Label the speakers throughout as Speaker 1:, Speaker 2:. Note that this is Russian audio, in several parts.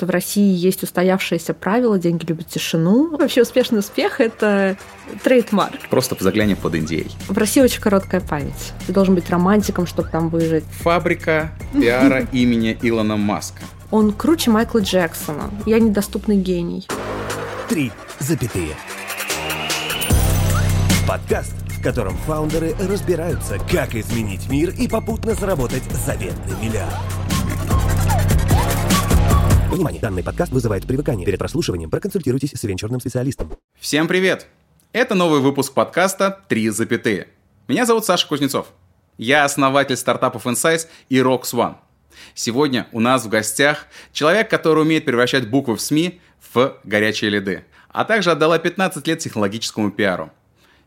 Speaker 1: В России есть устоявшееся правило «деньги любят тишину». Вообще успешный успех – это трейдмарк.
Speaker 2: Просто заглянем под Индией.
Speaker 1: В России очень короткая память. Ты должен быть романтиком, чтобы там выжить.
Speaker 2: Фабрика пиара имени Илона Маска.
Speaker 1: Он круче Майкла Джексона. Я недоступный гений.
Speaker 3: Три запятые. Подкаст, в котором фаундеры разбираются, как изменить мир и попутно заработать заветный миллиард. Внимание! Данный подкаст вызывает привыкание. Перед прослушиванием проконсультируйтесь с венчурным специалистом.
Speaker 2: Всем привет! Это новый выпуск подкаста «Три запятые». Меня зовут Саша Кузнецов. Я основатель стартапов Insights и Rocks One. Сегодня у нас в гостях человек, который умеет превращать буквы в СМИ в горячие лиды, а также отдала 15 лет технологическому пиару.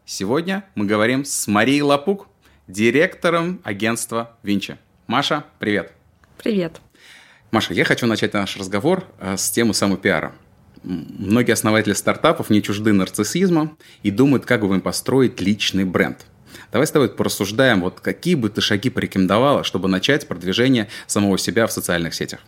Speaker 2: Сегодня мы говорим с Марией Лапук, директором агентства Винчи. Маша, привет.
Speaker 1: Привет.
Speaker 2: Маша, я хочу начать наш разговор э, с темы самопиара. Многие основатели стартапов не чужды нарциссизма и думают, как бы им построить личный бренд. Давай с тобой порассуждаем, вот какие бы ты шаги порекомендовала, чтобы начать продвижение самого себя в социальных сетях.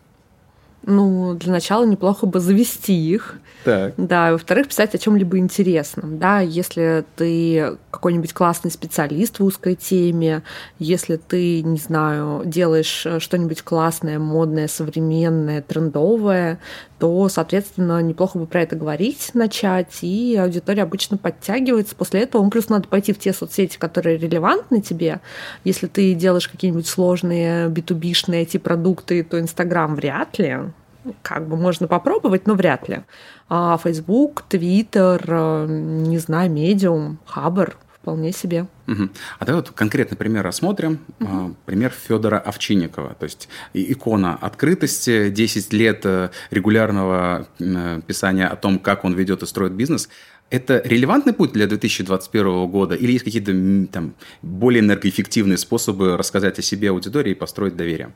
Speaker 1: Ну, для начала неплохо бы завести их.
Speaker 2: Так.
Speaker 1: Да, и во-вторых, писать о чем-либо интересном. Да, если ты какой-нибудь классный специалист в узкой теме, если ты, не знаю, делаешь э, что-нибудь классное, модное, современное, трендовое, то, соответственно, неплохо бы про это говорить, начать, и аудитория обычно подтягивается. После этого, ну, плюс надо пойти в те соцсети, которые релевантны тебе. Если ты делаешь какие-нибудь сложные B2B-шные IT-продукты, то Инстаграм вряд ли как бы можно попробовать, но вряд ли. А Facebook, Twitter, э, не знаю, Medium, Хабр вполне себе.
Speaker 2: Угу. А давай вот конкретный пример рассмотрим. Угу. Пример Федора Овчинникова. То есть икона открытости, 10 лет э, регулярного э, писания о том, как он ведет и строит бизнес. Это релевантный путь для 2021 года или есть какие-то там, более энергоэффективные способы рассказать о себе аудитории и построить доверие?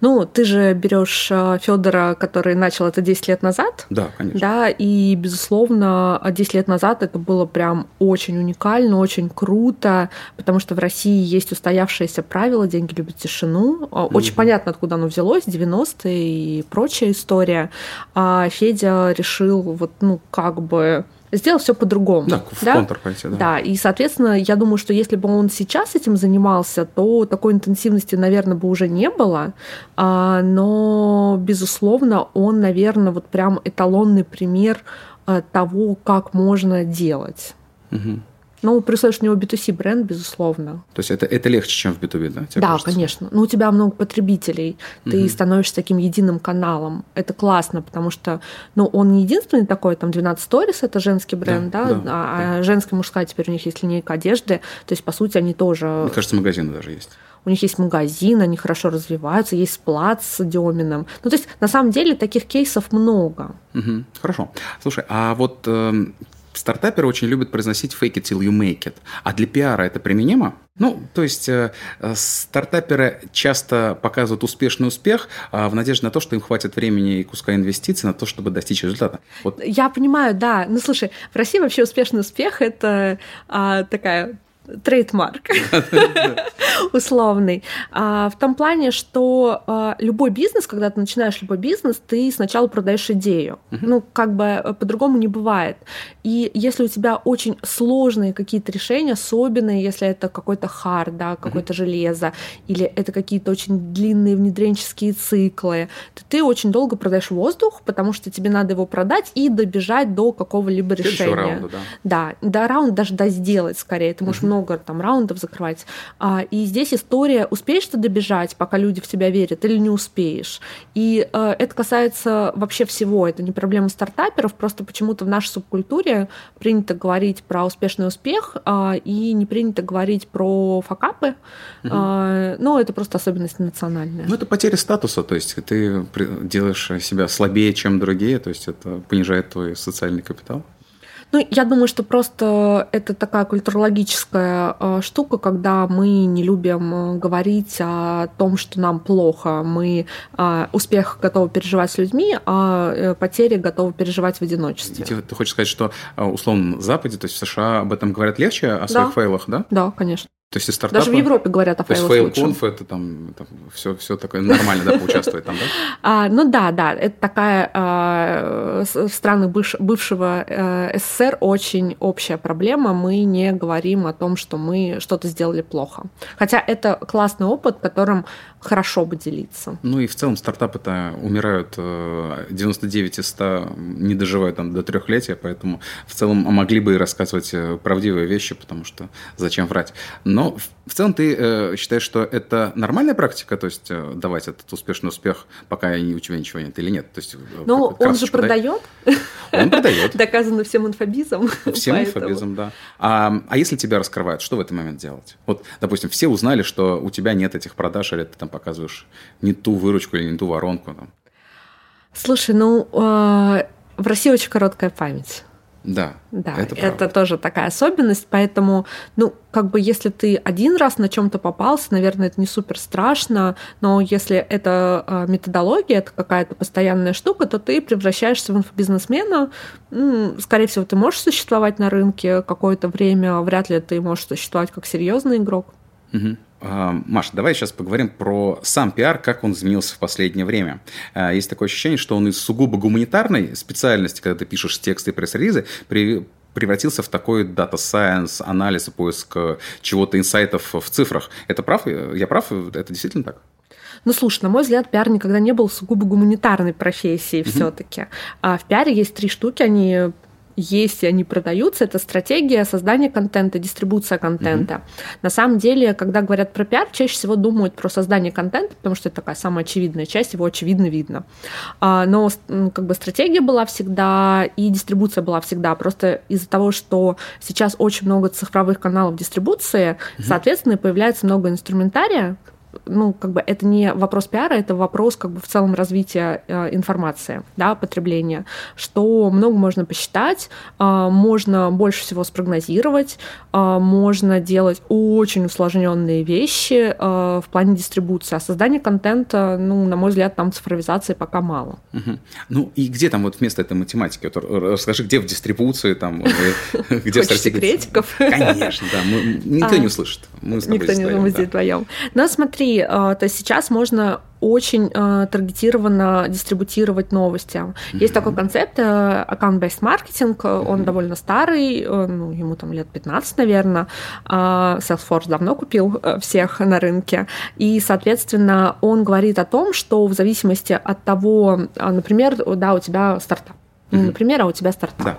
Speaker 1: Ну, ты же берешь э, Федора, который начал это 10 лет назад.
Speaker 2: Да, конечно.
Speaker 1: Да, и, безусловно, 10 лет назад это было прям очень уникально, очень круто, потому что в России есть устоявшееся правило «деньги любят тишину». Очень mm-hmm. понятно, откуда оно взялось, 90-е и прочая история. А Федя решил вот, ну, как бы сделал все по-другому.
Speaker 2: Да, в да? контур пойти, да.
Speaker 1: Да, и, соответственно, я думаю, что если бы он сейчас этим занимался, то такой интенсивности, наверное, бы уже не было, а, но, безусловно, он, наверное, вот прям эталонный пример а, того, как можно делать.
Speaker 2: Угу.
Speaker 1: Ну, при условии, что у него B2C бренд, безусловно.
Speaker 2: То есть это, это легче, чем в B2B, да?
Speaker 1: да, кажется? конечно. Ну, у тебя много потребителей, ты угу. становишься таким единым каналом. Это классно, потому что, ну, он не единственный такой, там, 12 Stories, это женский бренд, да, да, да а, да. женская, мужская теперь у них есть линейка одежды, то есть, по сути, они тоже...
Speaker 2: Мне кажется, магазины даже есть.
Speaker 1: У них есть магазин, они хорошо развиваются, есть сплат с Деминым. Ну, то есть, на самом деле, таких кейсов много.
Speaker 2: Угу. Хорошо. Слушай, а вот э, Стартаперы очень любят произносить fake it till you make it. А для пиара это применимо? Ну, то есть э, э, стартаперы часто показывают успешный успех э, в надежде на то, что им хватит времени и куска инвестиций на то, чтобы достичь результата.
Speaker 1: Вот. Я понимаю, да. Ну, слушай, в России вообще успешный успех – это а, такая трейдмарк условный. А, в том плане, что а, любой бизнес, когда ты начинаешь любой бизнес, ты сначала продаешь идею. Ну, как бы э, по-другому не бывает. И если у тебя очень сложные какие-то решения, особенно если это какой-то хард, да, какое-то железо, или это какие-то очень длинные внедренческие циклы, то ты очень долго продаешь воздух, потому что тебе надо его продать и добежать до какого-либо решения.
Speaker 2: Раунда, да.
Speaker 1: Да, до раунда даже до сделать скорее. Ты можешь много много там раундов закрывать. А, и здесь история, успеешь ты добежать, пока люди в тебя верят, или не успеешь. И а, это касается вообще всего. Это не проблема стартаперов, просто почему-то в нашей субкультуре принято говорить про успешный успех а, и не принято говорить про факапы. Угу. А, но это просто особенность национальная.
Speaker 2: Ну, это потеря статуса, то есть ты делаешь себя слабее, чем другие, то есть это понижает твой социальный капитал.
Speaker 1: Ну, я думаю, что просто это такая культурологическая э, штука, когда мы не любим э, говорить о том, что нам плохо. Мы э, успех готовы переживать с людьми, а потери готовы переживать в одиночестве.
Speaker 2: Ты, ты хочешь сказать, что условно на Западе, то есть в США об этом говорят легче, о своих да. fail'ах, да?
Speaker 1: Да, конечно.
Speaker 2: То есть из стартапа...
Speaker 1: Даже в Европе говорят о
Speaker 2: fail'ах
Speaker 1: То
Speaker 2: есть FailConf это там, там все, все такое нормально, да, поучаствовать там, да?
Speaker 1: А, ну да, да, это такая а, в странах быв, бывшего а, СССР очень общая проблема. Мы не говорим о том, что мы что-то сделали плохо. Хотя это классный опыт, которым хорошо бы делиться.
Speaker 2: Ну и в целом стартапы-то умирают 99 э, из 100 не доживают там до трехлетия, поэтому в целом могли бы и рассказывать э, правдивые вещи, потому что зачем врать. Но в целом ты э, считаешь, что это нормальная практика, то есть давать этот успешный успех, пока у тебя ничего нет или нет? То есть,
Speaker 1: ну, он же продает.
Speaker 2: Он продает.
Speaker 1: Доказано всем инфобизом.
Speaker 2: Всем инфобизом, да. А, а если тебя раскрывают, что в этот момент делать? Вот, допустим, все узнали, что у тебя нет этих продаж, или ты там показываешь не ту выручку или не ту воронку. Там.
Speaker 1: Слушай, ну, э, в России очень короткая память.
Speaker 2: Да,
Speaker 1: да, это, это тоже такая особенность, поэтому, ну, как бы, если ты один раз на чем-то попался, наверное, это не супер страшно, но если это э, методология, это какая-то постоянная штука, то ты превращаешься в инфобизнесмена. Скорее всего, ты можешь существовать на рынке какое-то время, вряд ли ты можешь существовать как серьезный игрок.
Speaker 2: Угу. Маша, давай сейчас поговорим про сам пиар, как он изменился в последнее время. А, есть такое ощущение, что он из сугубо гуманитарной специальности, когда ты пишешь тексты и пресс-релизы, при превратился в такой дата science, анализ и поиск э, чего-то инсайтов в цифрах. Это прав? Я прав? Это действительно так?
Speaker 1: Ну, слушай, на мой взгляд, пиар никогда не был сугубо гуманитарной профессией mm-hmm. все-таки. А в пиаре есть три штуки, они есть и они продаются, это стратегия создания контента, дистрибуция контента. Mm-hmm. На самом деле, когда говорят про пиар, чаще всего думают про создание контента, потому что это такая самая очевидная часть, его очевидно видно. А, но как бы стратегия была всегда и дистрибуция была всегда. Просто из-за того, что сейчас очень много цифровых каналов дистрибуции, mm-hmm. соответственно, появляется много инструментария, ну, как бы это не вопрос пиара, это вопрос как бы в целом развития э, информации, да, потребления, что много можно посчитать, э, можно больше всего спрогнозировать, э, можно делать очень усложненные вещи э, в плане дистрибуции, а создание контента, ну, на мой взгляд, там цифровизации пока мало.
Speaker 2: Угу. Ну, и где там вот вместо этой математики? Вот, расскажи, где в дистрибуции, там, где в
Speaker 1: секретиков?
Speaker 2: Конечно, да, никто не услышит.
Speaker 1: Никто не здесь вдвоем. Но смотри, смотри, а, то сейчас можно очень э, таргетированно дистрибутировать новости. Mm-hmm. Есть такой концепт э, account-based маркетинг, mm-hmm. он довольно старый, э, ну, ему там лет 15, наверное. Э, Salesforce давно купил э, всех на рынке. И, соответственно, он говорит о том, что в зависимости от того, э, например, да, у тебя стартап. Mm-hmm. например, а у тебя стартап. Да.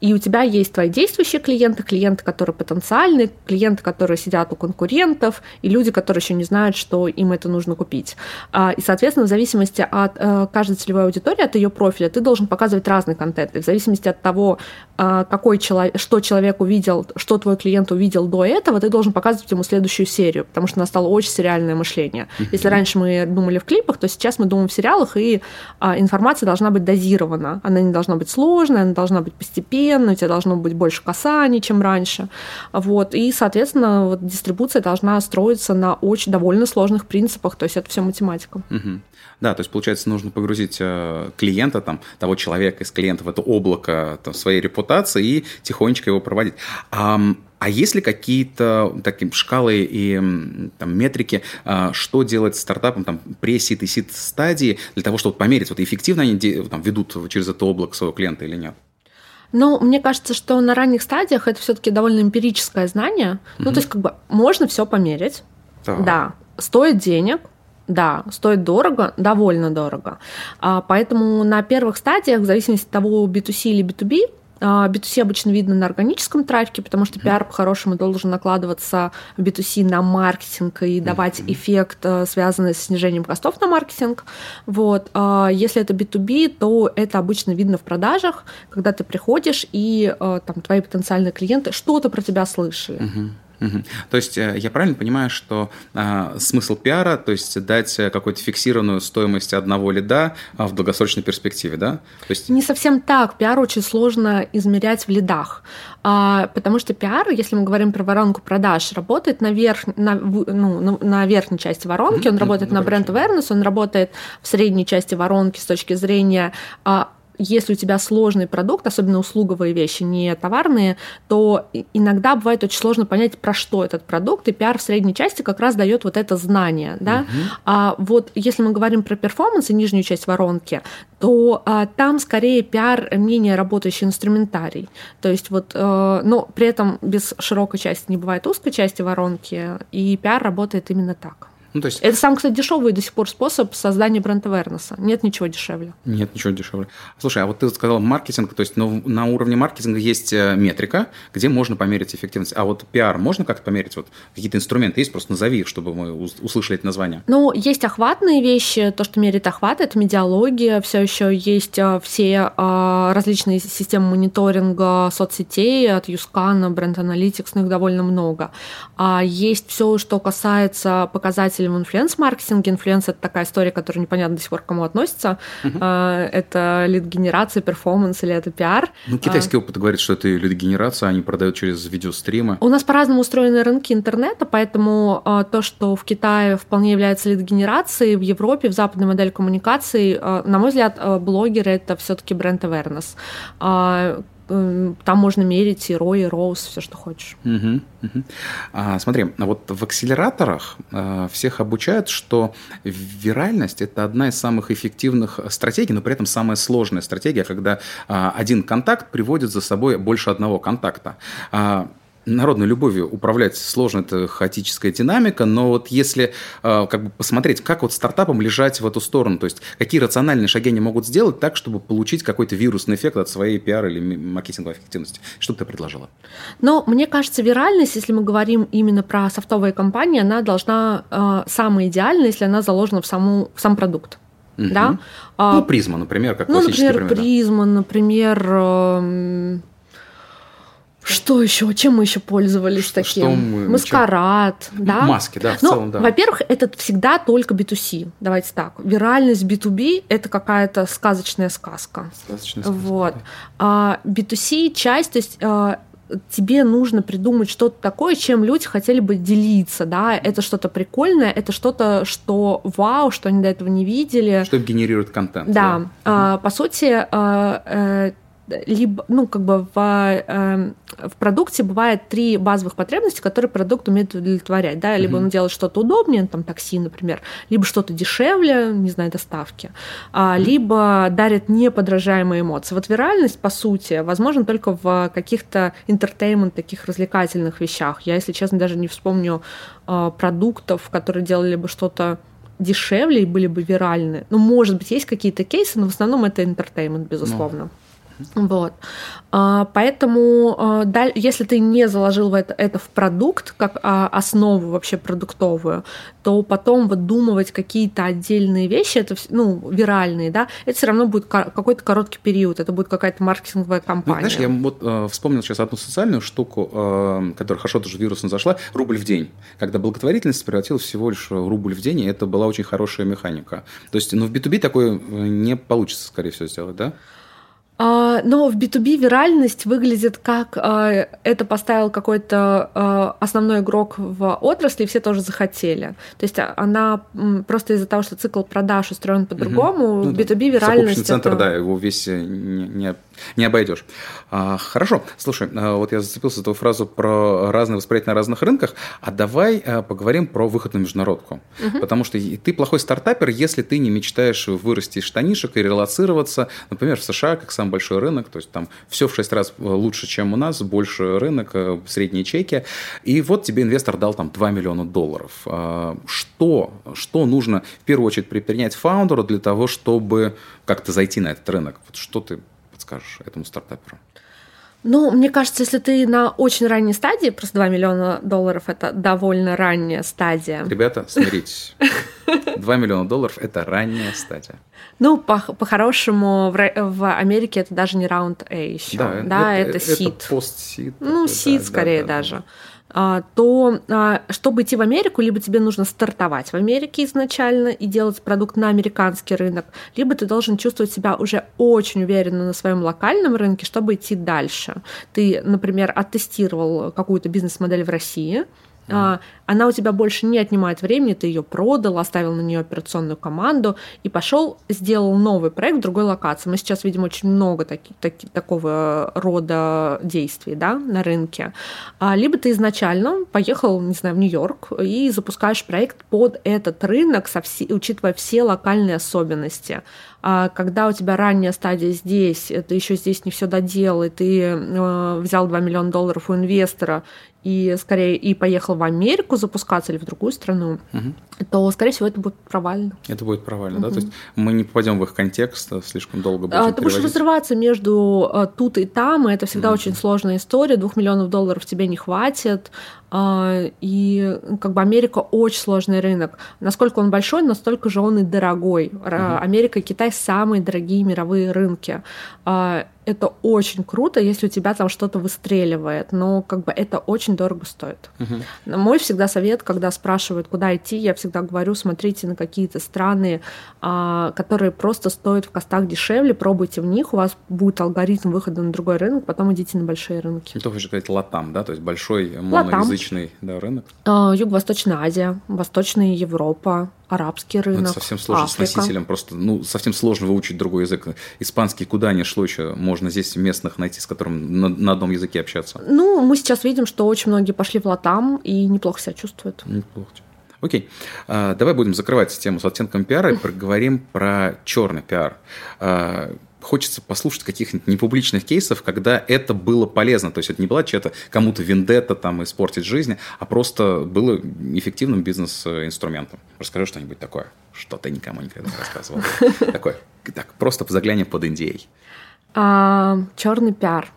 Speaker 1: И у тебя есть твои действующие клиенты, клиенты, которые потенциальны, клиенты, которые сидят у конкурентов, и люди, которые еще не знают, что им это нужно купить. А, и, соответственно, в зависимости от э, каждой целевой аудитории, от ее профиля, ты должен показывать разный контент. И в зависимости от того, а, какой человек, что человек увидел, что твой клиент увидел до этого, ты должен показывать ему следующую серию, потому что настало очень сериальное мышление. Если раньше мы думали в клипах, то сейчас мы думаем в сериалах, и а, информация должна быть дозирована. Она не должна быть сложной, она должна быть постепенной, постепенно, у тебя должно быть больше касаний, чем раньше. Вот. И, соответственно, вот дистрибуция должна строиться на очень довольно сложных принципах, то есть это все математика.
Speaker 2: Угу. Да, то есть, получается, нужно погрузить э, клиента, там, того человека из клиента в это облако там, своей репутации и тихонечко его проводить. А, а есть ли какие-то такие шкалы и там, метрики, а, что делать стартапом там, pre-сид и сид стадии для того, чтобы померить, вот эффективно они там, ведут через это облако своего клиента или нет?
Speaker 1: Ну, мне кажется, что на ранних стадиях это все-таки довольно эмпирическое знание. Угу. Ну, то есть, как бы можно все померить. Так. Да. Стоит денег, да, стоит дорого, довольно дорого. А, поэтому на первых стадиях, в зависимости от того, B2C или B2B, B2C а, обычно видно на органическом трафике, потому что пиар по-хорошему должен накладываться в B2C на маркетинг и давать mm-hmm. эффект, э, связанный с снижением костов на маркетинг. Вот. А если это B2B, то это обычно видно в продажах, когда ты приходишь и э, там, твои потенциальные клиенты что-то про тебя слышали.
Speaker 2: Mm-hmm. Угу. То есть э, я правильно понимаю, что а, смысл пиара, то есть дать какую-то фиксированную стоимость одного лида а, в долгосрочной перспективе, да? То есть...
Speaker 1: Не совсем так. Пиар очень сложно измерять в лидах, а, потому что пиар, если мы говорим про воронку продаж, работает на, верх, на, ну, на верхней части воронки, он работает на бренд awareness, он работает в средней части воронки с точки зрения а, если у тебя сложный продукт, особенно услуговые вещи, не товарные, то иногда бывает очень сложно понять, про что этот продукт, и пиар в средней части как раз дает вот это знание. Да? Угу. А вот если мы говорим про перформанс и нижнюю часть воронки, то а, там скорее пиар менее работающий инструментарий. То есть вот, а, но при этом без широкой части не бывает узкой части воронки, и пиар работает именно так. Ну, то есть... Это сам, кстати, дешевый до сих пор способ создания бренд awareness. Нет ничего дешевле.
Speaker 2: Нет ничего дешевле. Слушай, а вот ты сказал маркетинг, то есть ну, на уровне маркетинга есть э, метрика, где можно померить эффективность. А вот пиар можно как-то померить? Вот какие-то инструменты есть? Просто назови их, чтобы мы услышали это название.
Speaker 1: Ну, есть охватные вещи. То, что меряет охват, это медиалогия. Все еще есть э, все э, различные системы мониторинга соцсетей, от Юскана, Бренд Analytics, ну их довольно много. А есть все, что касается показателей в инфлюенс-маркетинге. Инфлюенс — это такая история, которая непонятно до сих пор к кому относится. Uh-huh. Это лид-генерация, перформанс или это пиар.
Speaker 2: Ну, китайский а... опыт говорит, что это лид-генерация, они продают через видеостримы.
Speaker 1: У нас по-разному устроены рынки интернета, поэтому а, то, что в Китае вполне является лид-генерацией, в Европе, в западной модели коммуникации, на мой взгляд, блогеры — это все таки бренд awareness там можно мерить и ROI, и ROS, все, что хочешь.
Speaker 2: Угу, угу. А, смотри, вот в акселераторах а, всех обучают, что виральность – это одна из самых эффективных стратегий, но при этом самая сложная стратегия, когда а, один контакт приводит за собой больше одного контакта. А, народной любовью управлять сложно, это хаотическая динамика, но вот если э, как бы посмотреть, как вот стартапам лежать в эту сторону, то есть какие рациональные шаги они могут сделать так, чтобы получить какой-то вирусный эффект от своей пиар или маркетинговой эффективности, что бы ты предложила?
Speaker 1: Ну, мне кажется, виральность, если мы говорим именно про софтовые компании, она должна э, самая идеальная, если она заложена в, саму, в сам продукт. Угу. Да?
Speaker 2: Ну, призма, например, как
Speaker 1: ну,
Speaker 2: классический
Speaker 1: например, пример. Призма, да. например, э, что еще? Чем мы еще пользовались что, таким? Что мы, Маскарад, чем? да?
Speaker 2: Маски, да, в
Speaker 1: ну,
Speaker 2: целом, да.
Speaker 1: Во-первых, это всегда только B2C. Давайте так. Виральность B2B – это какая-то сказочная сказка.
Speaker 2: Сказочная сказка.
Speaker 1: Вот. А B2C часть, то есть а, тебе нужно придумать что-то такое, чем люди хотели бы делиться, да, это что-то прикольное, это что-то, что вау, что они до этого не видели.
Speaker 2: Что генерирует контент.
Speaker 1: Да, да. А, по сути, а, э, либо, ну, как бы в, э, в продукте бывает три базовых потребности, которые продукт умеет удовлетворять, да, либо mm-hmm. он делает что-то удобнее, там, такси, например, либо что-то дешевле, не знаю, доставки, а, либо дарит неподражаемые эмоции. Вот виральность, по сути, возможно только в каких-то entertainment, таких развлекательных вещах. Я, если честно, даже не вспомню э, продуктов, которые делали бы что-то дешевле и были бы виральны. Ну, может быть, есть какие-то кейсы, но в основном это entertainment, безусловно. No. Вот. А, поэтому, а, если ты не заложил это, это в продукт, как а, основу вообще продуктовую, то потом выдумывать какие-то отдельные вещи, это ну, виральные, да, это все равно будет какой-то короткий период, это будет какая-то маркетинговая ну, кампания.
Speaker 2: Ну, знаешь, я вот э, вспомнил сейчас одну социальную штуку, э, которая хорошо тоже вирусно зашла, рубль в день. Когда благотворительность превратилась всего лишь в рубль в день, и это была очень хорошая механика. То есть, ну, в B2B такое э, не получится, скорее всего, сделать, да?
Speaker 1: А, но в B2B виральность выглядит как а, это поставил какой-то а, основной игрок в отрасли, и все тоже захотели. То есть она просто из-за того, что цикл продаж устроен по-другому, угу. ну, B2B виральность.
Speaker 2: центр, это... да, его весь не, не не обойдешь. А, хорошо. Слушай, вот я зацепился за эту фразу про разное восприятие на разных рынках, а давай а, поговорим про выход на международку. Угу. Потому что ты плохой стартапер, если ты не мечтаешь вырасти из штанишек и релацироваться, например, в США, как самый большой рынок, то есть там все в 6 раз э, лучше, чем у нас, больше рынок, э, средние чеки, и вот тебе инвестор дал там 2 миллиона долларов. А, что, что нужно в первую очередь предпринять фаундеру для того, чтобы как-то зайти на этот рынок? Вот что ты скажешь этому стартаперу?
Speaker 1: Ну, мне кажется, если ты на очень ранней стадии, просто 2 миллиона долларов – это довольно ранняя стадия.
Speaker 2: Ребята, смиритесь. 2 миллиона долларов – это ранняя стадия.
Speaker 1: Ну, по-хорошему, по в, в Америке это даже не раунд А еще. Да, да это, это, это сид.
Speaker 2: Это пост-сид.
Speaker 1: Ну, сид да, скорее да, даже. Да. А, то а, чтобы идти в Америку, либо тебе нужно стартовать в Америке изначально и делать продукт на американский рынок, либо ты должен чувствовать себя уже очень уверенно на своем локальном рынке, чтобы идти дальше. Ты, например, оттестировал какую-то бизнес-модель в России, Mm. Она у тебя больше не отнимает времени, ты ее продал, оставил на нее операционную команду и пошел, сделал новый проект в другой локации. Мы сейчас видим очень много таки, таки, такого рода действий да, на рынке. Либо ты изначально поехал, не знаю, в Нью-Йорк и запускаешь проект под этот рынок, со все, учитывая все локальные особенности. А когда у тебя ранняя стадия здесь, ты еще здесь не все доделал, и ты э, взял 2 миллиона долларов у инвестора и скорее и поехал в Америку запускаться или в другую страну, угу. то, скорее всего, это будет провально.
Speaker 2: Это будет провально, угу. да? То есть мы не попадем в их контекст, а слишком долго будем
Speaker 1: а, Ты будешь разрываться между а, тут и там, и это всегда угу. очень сложная история. Двух миллионов долларов тебе не хватит, а, и как бы Америка очень сложный рынок. Насколько он большой, настолько же он и дорогой. Угу. Америка и Китай самые дорогие мировые рынки. Это очень круто, если у тебя там что-то выстреливает, но как бы это очень дорого стоит. Угу. Мой всегда совет, когда спрашивают, куда идти, я всегда говорю, смотрите на какие-то страны, а, которые просто стоят в костах дешевле, пробуйте в них, у вас будет алгоритм выхода на другой рынок, потом идите на большие рынки.
Speaker 2: Это хочешь сказать латам, да, то есть большой моноязычный да, рынок?
Speaker 1: А, Юго-Восточная Азия, Восточная Европа, арабский рынок. Ну,
Speaker 2: это совсем сложно
Speaker 1: Африка.
Speaker 2: с носителем, просто ну, совсем сложно выучить другой язык. Испанский куда ни шло еще, можно здесь местных найти, с которым на, на одном языке общаться.
Speaker 1: Ну, мы сейчас видим, что очень многие пошли в Латам и неплохо себя чувствуют.
Speaker 2: Неплохо. Окей, а, давай будем закрывать тему с оттенком пиара и поговорим про черный пиар. А, хочется послушать каких-нибудь непубличных кейсов, когда это было полезно. То есть это не была чья-то кому-то вендетта там испортить жизнь, а просто было эффективным бизнес-инструментом. Расскажи что-нибудь такое, что ты никому никогда не рассказывал. Такое, так, просто заглянем под Индией.
Speaker 1: А, черный пиар.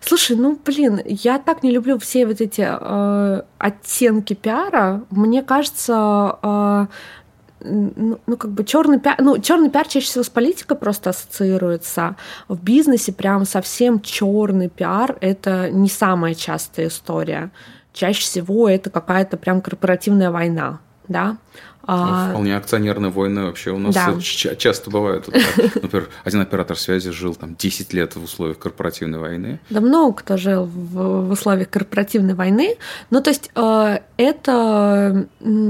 Speaker 1: Слушай, ну блин, я так не люблю все вот эти э, оттенки пиара. Мне кажется, э, ну, ну, как бы черный пиар, ну, черный пиар чаще всего с политикой просто ассоциируется. В бизнесе прям совсем черный пиар это не самая частая история. Чаще всего это какая-то прям корпоративная война, да.
Speaker 2: А... Вполне акционерные войны вообще у нас да. часто бывают. Например, один оператор связи жил там 10 лет в условиях корпоративной войны.
Speaker 1: Да много кто жил в, в условиях корпоративной войны. Ну, то есть э, это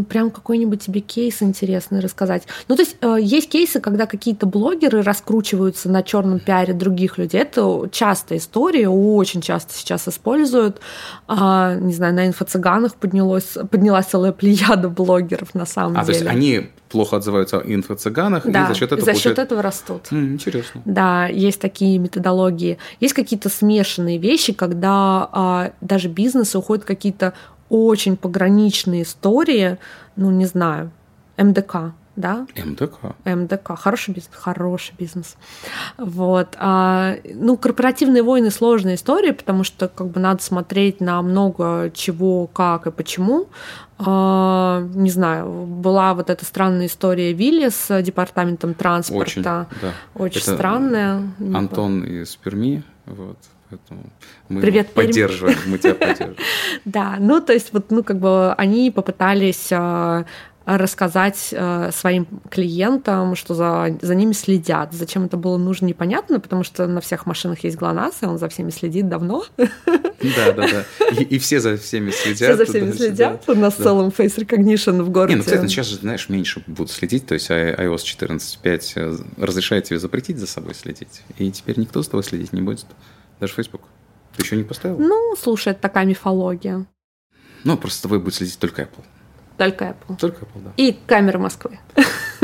Speaker 1: прям какой-нибудь тебе кейс интересный рассказать. Ну, то есть э, есть кейсы, когда какие-то блогеры раскручиваются на черном пиаре других людей. Это частая история, очень часто сейчас используют. Э, не знаю, на инфо-цыганах поднялось, поднялась целая плеяда блогеров на самом деле.
Speaker 2: А, то есть они плохо отзываются о инфо-цыганах,
Speaker 1: да,
Speaker 2: и за счет этого,
Speaker 1: за счет получают... этого растут.
Speaker 2: М, интересно.
Speaker 1: Да, есть такие методологии. Есть какие-то смешанные вещи, когда а, даже бизнесы уходят в какие-то очень пограничные истории, ну, не знаю, МДК, да?
Speaker 2: МДК.
Speaker 1: МДК. Хороший бизнес, хороший бизнес. Вот. А, ну, корпоративные войны сложная история, потому что как бы надо смотреть на много чего, как и почему. А, не знаю, была вот эта странная история Вилли с департаментом транспорта.
Speaker 2: Очень, да.
Speaker 1: Очень Это странная.
Speaker 2: Антон из Перми, вот. Поэтому мы
Speaker 1: Привет,
Speaker 2: поддерживаем, мы тебя поддерживаем.
Speaker 1: Да, ну то есть вот, ну как бы они попытались а, рассказать э, своим клиентам, что за, за ними следят. Зачем это было нужно, непонятно, потому что на всех машинах есть ГЛОНАСС, и он за всеми следит давно.
Speaker 2: Да, да, да. И, и все за всеми следят.
Speaker 1: Все за всеми да, следят. Да. У нас да. целом face recognition в городе.
Speaker 2: Не, ну, кстати, сейчас же, знаешь, меньше будут следить. То есть iOS 14.5 э, разрешает тебе запретить за собой следить. И теперь никто за тобой следить не будет. Даже Facebook. Ты еще не поставил?
Speaker 1: Ну, слушай, это такая мифология.
Speaker 2: Ну, просто с тобой будет следить только Apple.
Speaker 1: Только Apple.
Speaker 2: Только Apple, да.
Speaker 1: И камера Москвы.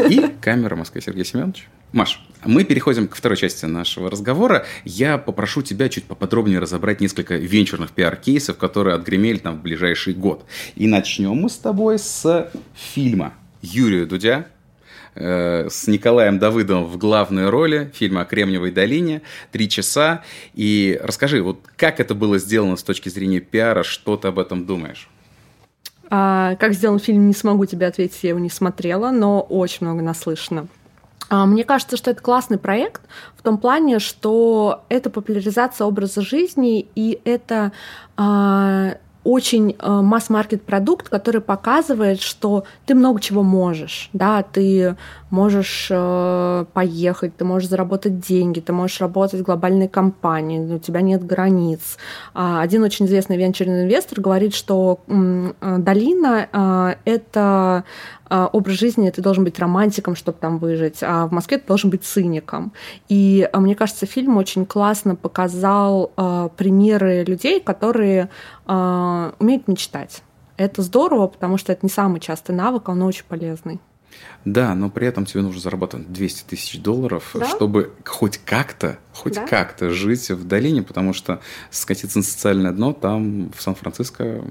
Speaker 2: И камера Москвы, Сергей Семенович. Маш, мы переходим к второй части нашего разговора. Я попрошу тебя чуть поподробнее разобрать несколько венчурных пиар-кейсов, которые отгремели там в ближайший год. И начнем мы с тобой с фильма Юрия Дудя э, с Николаем Давыдовым в главной роли фильма о Кремниевой долине. Три часа. И расскажи, вот как это было сделано с точки зрения пиара, что ты об этом думаешь?
Speaker 1: А, как сделан фильм, не смогу тебе ответить, я его не смотрела, но очень много наслышано. А, мне кажется, что это классный проект в том плане, что это популяризация образа жизни, и это а, очень а, масс-маркет продукт, который показывает, что ты много чего можешь, да, ты можешь э, поехать, ты можешь заработать деньги, ты можешь работать в глобальной компании, у тебя нет границ. А, один очень известный венчурный инвестор говорит, что э, долина э, это э, образ жизни, ты должен быть романтиком, чтобы там выжить, а в Москве ты должен быть циником. И э, мне кажется, фильм очень классно показал э, примеры людей, которые э, умеют мечтать. Это здорово, потому что это не самый частый навык, а он очень полезный.
Speaker 2: Да, но при этом тебе нужно зарабатывать 200 тысяч долларов, да? чтобы хоть как-то, хоть да? как-то жить в долине, потому что скатиться на социальное дно, там в Сан-Франциско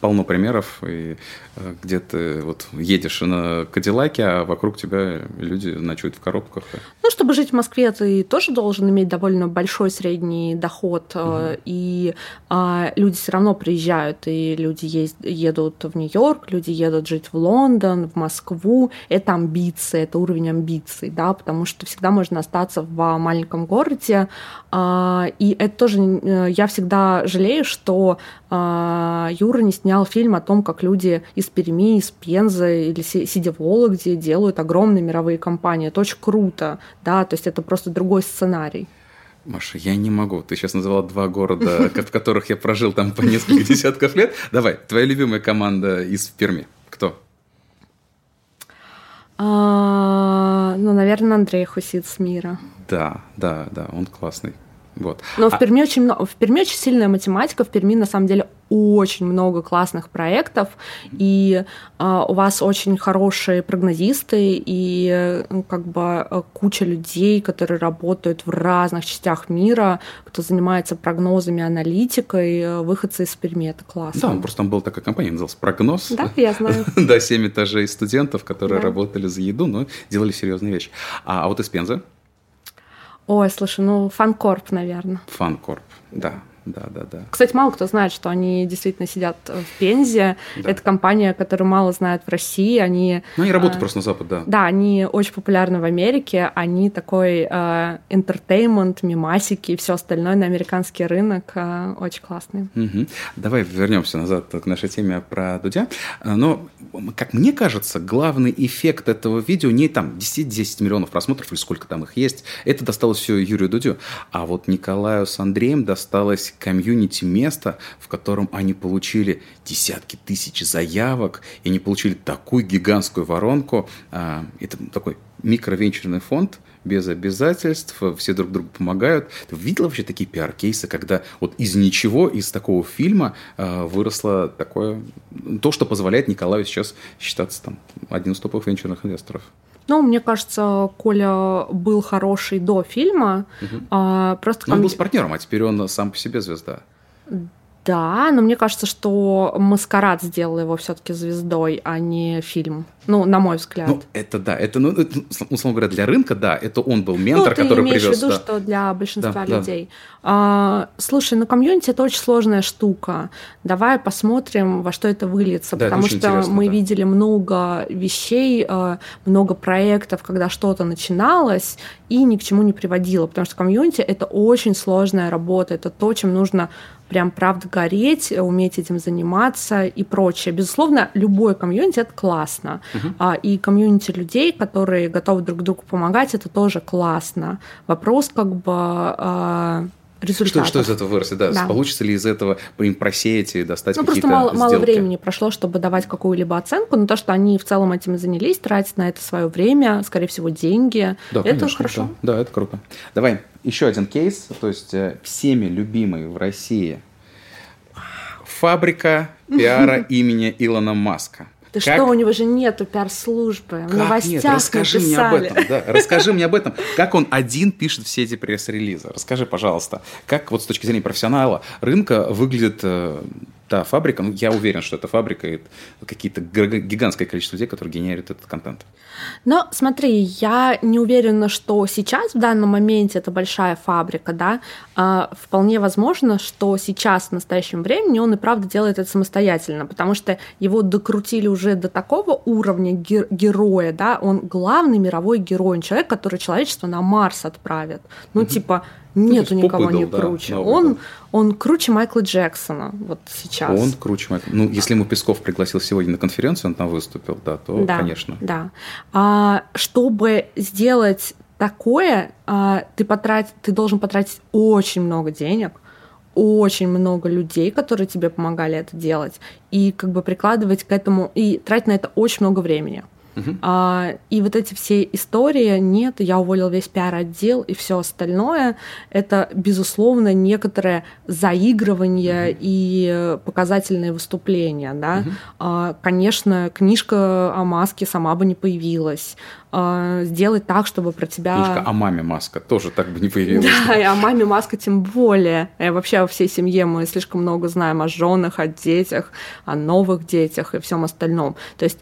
Speaker 2: полно примеров, и э, где ты вот едешь на Кадиллаке, а вокруг тебя люди ночуют в коробках.
Speaker 1: Ну, чтобы жить в Москве, ты тоже должен иметь довольно большой средний доход, угу. и а, люди все равно приезжают, и люди есть, едут в Нью-Йорк, люди едут жить в Лондон, в Москву, это амбиции, это уровень амбиций, да, потому что всегда можно остаться в маленьком городе, а, и это тоже э, я всегда жалею, что а, Юра не снял фильм о том, как люди из Перми, из Пензы или сидя в Вологде делают огромные мировые компании. Это очень круто, да, то есть это просто другой сценарий.
Speaker 2: Маша, я не могу. Ты сейчас назвала два города, в которых я прожил там по несколько десятков лет. Давай, твоя любимая команда из Перми. Кто?
Speaker 1: А, ну, наверное, Андрей Хусиц мира.
Speaker 2: Да, да, да, он классный. Вот.
Speaker 1: Но а... в Перми очень много, в Перми очень сильная математика, в Перми на самом деле очень много классных проектов, и э, у вас очень хорошие прогнозисты и ну, как бы э, куча людей, которые работают в разных частях мира, кто занимается прогнозами, аналитикой, э, выходцы из Перми, это классно.
Speaker 2: Да, просто там была такая компания, называлась «Прогноз».
Speaker 1: Да, я знаю.
Speaker 2: Да, семь этажей студентов, которые работали за еду, но делали серьезные вещи. А, а вот из Пензы?
Speaker 1: Ой, слушай, ну фанкорп, наверное.
Speaker 2: Фанкорп, да. Да, да, да.
Speaker 1: Кстати, мало кто знает, что они действительно сидят в Пензе. Да. Это компания, которую мало знают в России. Они,
Speaker 2: ну, они работают э, просто на Запад, да.
Speaker 1: Да, они очень популярны в Америке. Они такой э, entertainment, мимасики и все остальное на американский рынок. Э, очень классный.
Speaker 2: Угу. Давай вернемся назад к нашей теме про Дудя. Э, но, как мне кажется, главный эффект этого видео не там 10, 10 миллионов просмотров или сколько там их есть. Это досталось все Юрию Дудю. А вот Николаю с Андреем досталось комьюнити место, в котором они получили десятки тысяч заявок, и они получили такую гигантскую воронку. А, это такой микровенчурный фонд, без обязательств, все друг другу помогают. Ты видела вообще такие пиар-кейсы, когда вот из ничего, из такого фильма э, выросло такое, то, что позволяет Николаю сейчас считаться там одним из топовых венчурных инвесторов?
Speaker 1: Ну, мне кажется, Коля был хороший до фильма. Угу. А, просто
Speaker 2: Но он был с партнером, а теперь он сам по себе звезда.
Speaker 1: Да, но мне кажется, что Маскарад сделал его все-таки звездой, а не фильм. Ну, на мой взгляд.
Speaker 2: Ну, это да. Это, ну, это, условно говоря, для рынка, да, это он был ментор, ну, ты который
Speaker 1: имеешь
Speaker 2: привез.
Speaker 1: в виду,
Speaker 2: да.
Speaker 1: что для большинства да, людей. Да. А, слушай, на комьюнити это очень сложная штука. Давай посмотрим, во что это выльется, да, потому что мы да. видели много вещей, а, много проектов, когда что-то начиналось и ни к чему не приводило, потому что комьюнити это очень сложная работа, это то, чем нужно прям правда гореть, уметь этим заниматься и прочее. Безусловно, любой комьюнити это классно. Uh-huh. И комьюнити людей, которые готовы друг другу помогать, это тоже классно. Вопрос как бы а, результатов.
Speaker 2: Что, что из этого вырастет, да? да. Получится ли из этого им просеять и достать ну, какие-то
Speaker 1: просто мало, мало времени прошло, чтобы давать какую-либо оценку, но то, что они в целом этим занялись, тратят на это свое время, скорее всего, деньги,
Speaker 2: да,
Speaker 1: это
Speaker 2: конечно,
Speaker 1: хорошо.
Speaker 2: Да, да, это круто. Давай еще один кейс, то есть э, всеми любимый в России фабрика пиара имени Илона Маска.
Speaker 1: Ты как... что, у него же нету пиар-службы. В новостях нет?
Speaker 2: Расскажи написали. мне об этом. Да. Расскажи мне об этом. Как он один пишет все эти пресс-релизы? Расскажи, пожалуйста, как вот с точки зрения профессионала рынка выглядит э, та фабрика, ну, я уверен, что это фабрика, и какие-то гигантское количество людей, которые генерят этот контент.
Speaker 1: Но смотри, я не уверена, что сейчас, в данном моменте, это большая фабрика, да, а, вполне возможно, что сейчас, в настоящем времени, он и правда делает это самостоятельно, потому что его докрутили уже до такого уровня гер- героя, да, он главный мировой герой, он человек, который человечество на Марс отправит. Ну, угу. типа, Нету никого не круче. Да, он, он круче Майкла Джексона вот сейчас.
Speaker 2: Он круче Майкла. Ну, если ему Песков пригласил сегодня на конференцию, он там выступил, да, то,
Speaker 1: да,
Speaker 2: конечно.
Speaker 1: Да. А, чтобы сделать такое, а, ты, потрать, ты должен потратить очень много денег, очень много людей, которые тебе помогали это делать, и как бы прикладывать к этому, и тратить на это очень много времени. Uh-huh. А, и вот эти все истории, нет, я уволил весь пиар-отдел и все остальное, это, безусловно, некоторое заигрывание uh-huh. и показательные выступления. Да? Uh-huh. А, конечно, книжка о маске сама бы не появилась. А, сделать так, чтобы про тебя...
Speaker 2: Книжка о маме маска тоже так бы не появилась.
Speaker 1: Да, и о маме маска тем более. И вообще во всей семье мы слишком много знаем о женах, о детях, о новых детях и всем остальном. То есть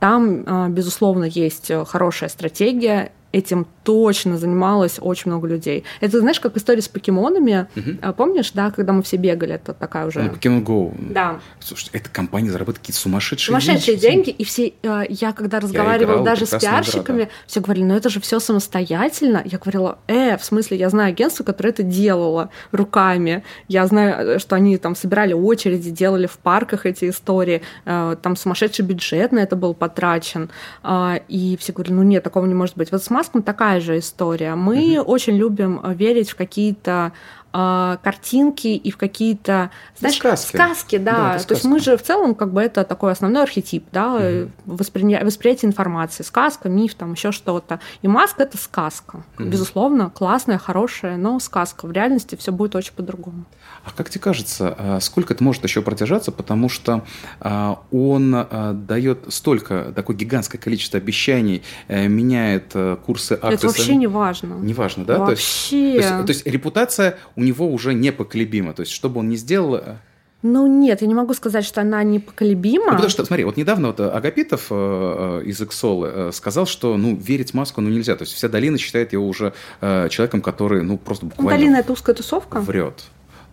Speaker 1: там, а, безусловно, есть хорошая стратегия, этим точно занималось очень много людей. Это, знаешь, как история с покемонами. Угу. Помнишь, да, когда мы все бегали, это такая уже...
Speaker 2: Ну, Pokemon Go.
Speaker 1: Да.
Speaker 2: Слушай, эта компания зарабатывает какие-то сумасшедшие,
Speaker 1: сумасшедшие деньги. деньги. И все, э, я когда разговаривала играл, даже с пиарщиками, игра, да. все говорили, ну это же все самостоятельно. Я говорила, э, в смысле, я знаю агентство, которое это делало руками. Я знаю, э, что они там собирали очереди, делали в парках эти истории. Э, там сумасшедший бюджет на это был потрачен. А, и все говорили, ну нет, такого не может быть. Вот с маском такая же история. Мы угу. очень любим э, верить в какие-то э, картинки и в какие-то знаешь, сказки. сказки, да. да То сказка. есть мы же в целом как бы это такой основной архетип, да, угу. восприня... восприятие информации, сказка, миф, там еще что-то. И маска это сказка, угу. безусловно, классная, хорошая, но сказка. В реальности все будет очень по-другому.
Speaker 2: А как тебе кажется, а, сколько это может еще продержаться, потому что а, он а, дает столько, такое гигантское количество обещаний, э, меняет э, курсы акций.
Speaker 1: Это вообще не важно.
Speaker 2: Не важно, да?
Speaker 1: Вообще.
Speaker 2: То есть, то есть, то есть репутация у него уже непоколебима. То есть, что бы он ни сделал, э,
Speaker 1: ну нет, я не могу сказать, что она непоколебима. Ну,
Speaker 2: потому что, смотри, вот недавно вот Агапитов э, из Эксолы э, сказал, что ну, верить Маску ну, нельзя. То есть вся долина считает его уже э, человеком, который ну, просто буквально...
Speaker 1: Долина – это узкая тусовка?
Speaker 2: Врет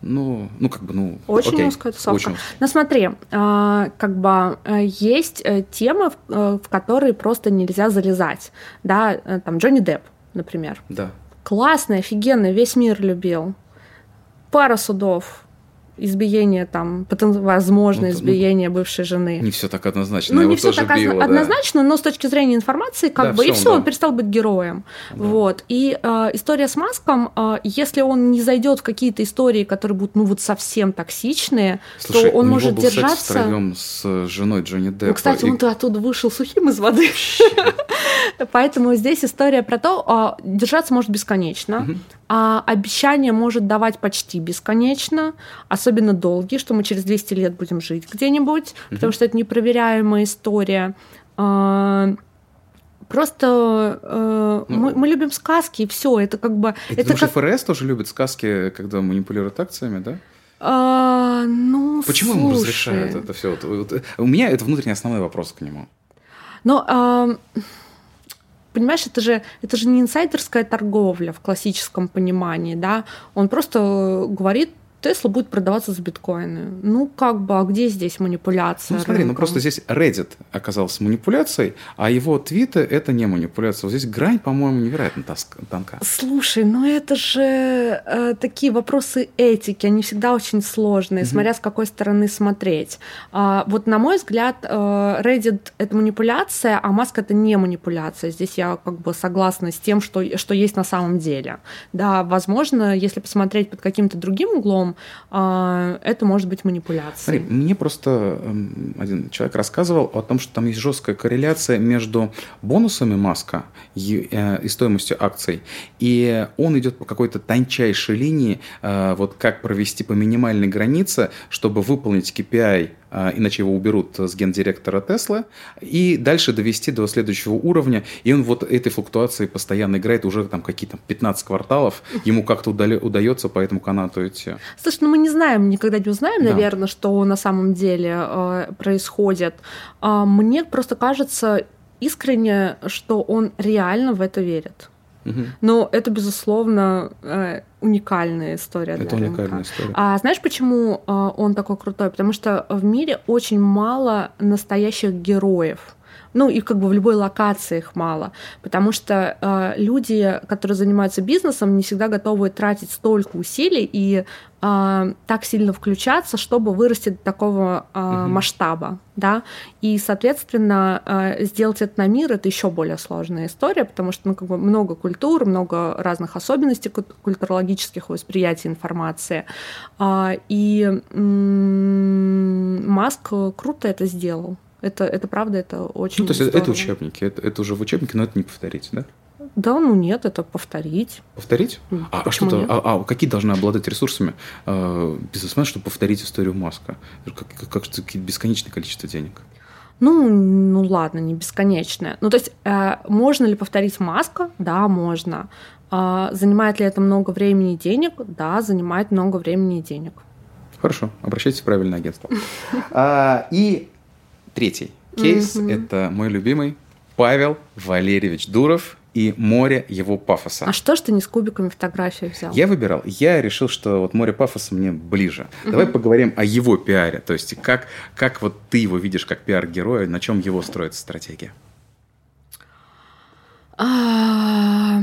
Speaker 2: ну, ну как бы, ну,
Speaker 1: очень окей, узкая тусовка. Очень Но смотри, как бы э, есть э, темы, э, в которые просто нельзя залезать, да, там Джонни Депп, например.
Speaker 2: Да.
Speaker 1: Классный, офигенный, весь мир любил. Пара судов, избиение там, возможное ну, избиение ну, бывшей жены.
Speaker 2: Не все так однозначно.
Speaker 1: Ну, Его не все так било, однозначно, да. но с точки зрения информации, как да, бы, и все, да. он перестал быть героем. Да. Вот. И э, история с Маском, э, если он не зайдет в какие-то истории, которые будут, ну, вот совсем токсичные, Слушай, то он может
Speaker 2: был
Speaker 1: держаться.
Speaker 2: Секс с женой Джонни Деппа.
Speaker 1: Ну, кстати, и... он оттуда вышел сухим из воды. Поэтому здесь история про то, э, держаться может бесконечно а обещание может давать почти бесконечно, особенно долгие, что мы через 200 лет будем жить где-нибудь, mm потому что это непроверяемая история. А, просто э, ну, мы, мы любим сказки, и все. Это как бы.
Speaker 2: Это, это как... ФРС тоже любит сказки, когда манипулируют акциями, да?
Speaker 1: А, ну,
Speaker 2: Почему слушай. ему разрешают это все? Вот, вот, у меня это внутренний основной вопрос к нему.
Speaker 1: Но а, понимаешь, это же, это же не инсайдерская торговля в классическом понимании, да, он просто говорит Тесла будет продаваться за биткоины. Ну, как бы, а где здесь манипуляция?
Speaker 2: Ну, смотри, рынком? ну просто здесь Reddit оказался манипуляцией, а его твиты – это не манипуляция. Вот здесь грань, по-моему, невероятно тонка.
Speaker 1: Слушай, ну это же э, такие вопросы этики, они всегда очень сложные, угу. смотря с какой стороны смотреть. А, вот, на мой взгляд, э, Reddit – это манипуляция, а Маск – это не манипуляция. Здесь я как бы согласна с тем, что, что есть на самом деле. Да, возможно, если посмотреть под каким-то другим углом, а, это может быть манипуляцией.
Speaker 2: Смотри, мне просто эм, один человек рассказывал о том, что там есть жесткая корреляция между бонусами Маска и, э, и стоимостью акций, и он идет по какой-то тончайшей линии, э, вот как провести по минимальной границе, чтобы выполнить KPI иначе его уберут с гендиректора Тесла, и дальше довести до следующего уровня, и он вот этой флуктуацией постоянно играет уже там какие-то 15 кварталов, ему как-то удается по этому канату идти.
Speaker 1: Слушай, ну мы не знаем, никогда не узнаем, да. наверное, что на самом деле э, происходит. Э, мне просто кажется искренне, что он реально в это верит. Но это, безусловно, э, уникальная история.
Speaker 2: Это
Speaker 1: для
Speaker 2: уникальная рынка. история.
Speaker 1: А знаешь, почему э, он такой крутой? Потому что в мире очень мало настоящих героев Ну и как бы в любой локации их мало, потому что э, люди, которые занимаются бизнесом, не всегда готовы тратить столько усилий и э, так сильно включаться, чтобы вырасти до такого э, угу. масштаба, да. И, соответственно, э, сделать это на мир это еще более сложная история, потому что ну как бы много культур, много разных особенностей культурологических восприятий информации, э, и э, Маск круто это сделал. Это, это правда, это очень
Speaker 2: Ну, то есть здорово. это учебники, это, это уже в учебнике, но это не повторить, да?
Speaker 1: Да, ну нет, это повторить.
Speaker 2: Повторить? А, а что-то, а, а какие должны обладать ресурсами э, бизнесмен, чтобы повторить историю Маска? Как, как, как бесконечное количество денег?
Speaker 1: Ну, ну ладно, не бесконечное. Ну, то есть, э, можно ли повторить Маска? Да, можно. Э, занимает ли это много времени и денег? Да, занимает много времени и денег.
Speaker 2: Хорошо, обращайтесь в правильное агентство. А, и Третий кейс mm-hmm. это мой любимый Павел Валерьевич Дуров и море его пафоса.
Speaker 1: А что ж ты не с кубиками фотографии взял?
Speaker 2: Я выбирал. Я решил, что вот море пафоса мне ближе. Угу. Давай поговорим о его пиаре. То есть как, как вот ты его видишь как пиар-героя, на чем его строится стратегия?
Speaker 1: А,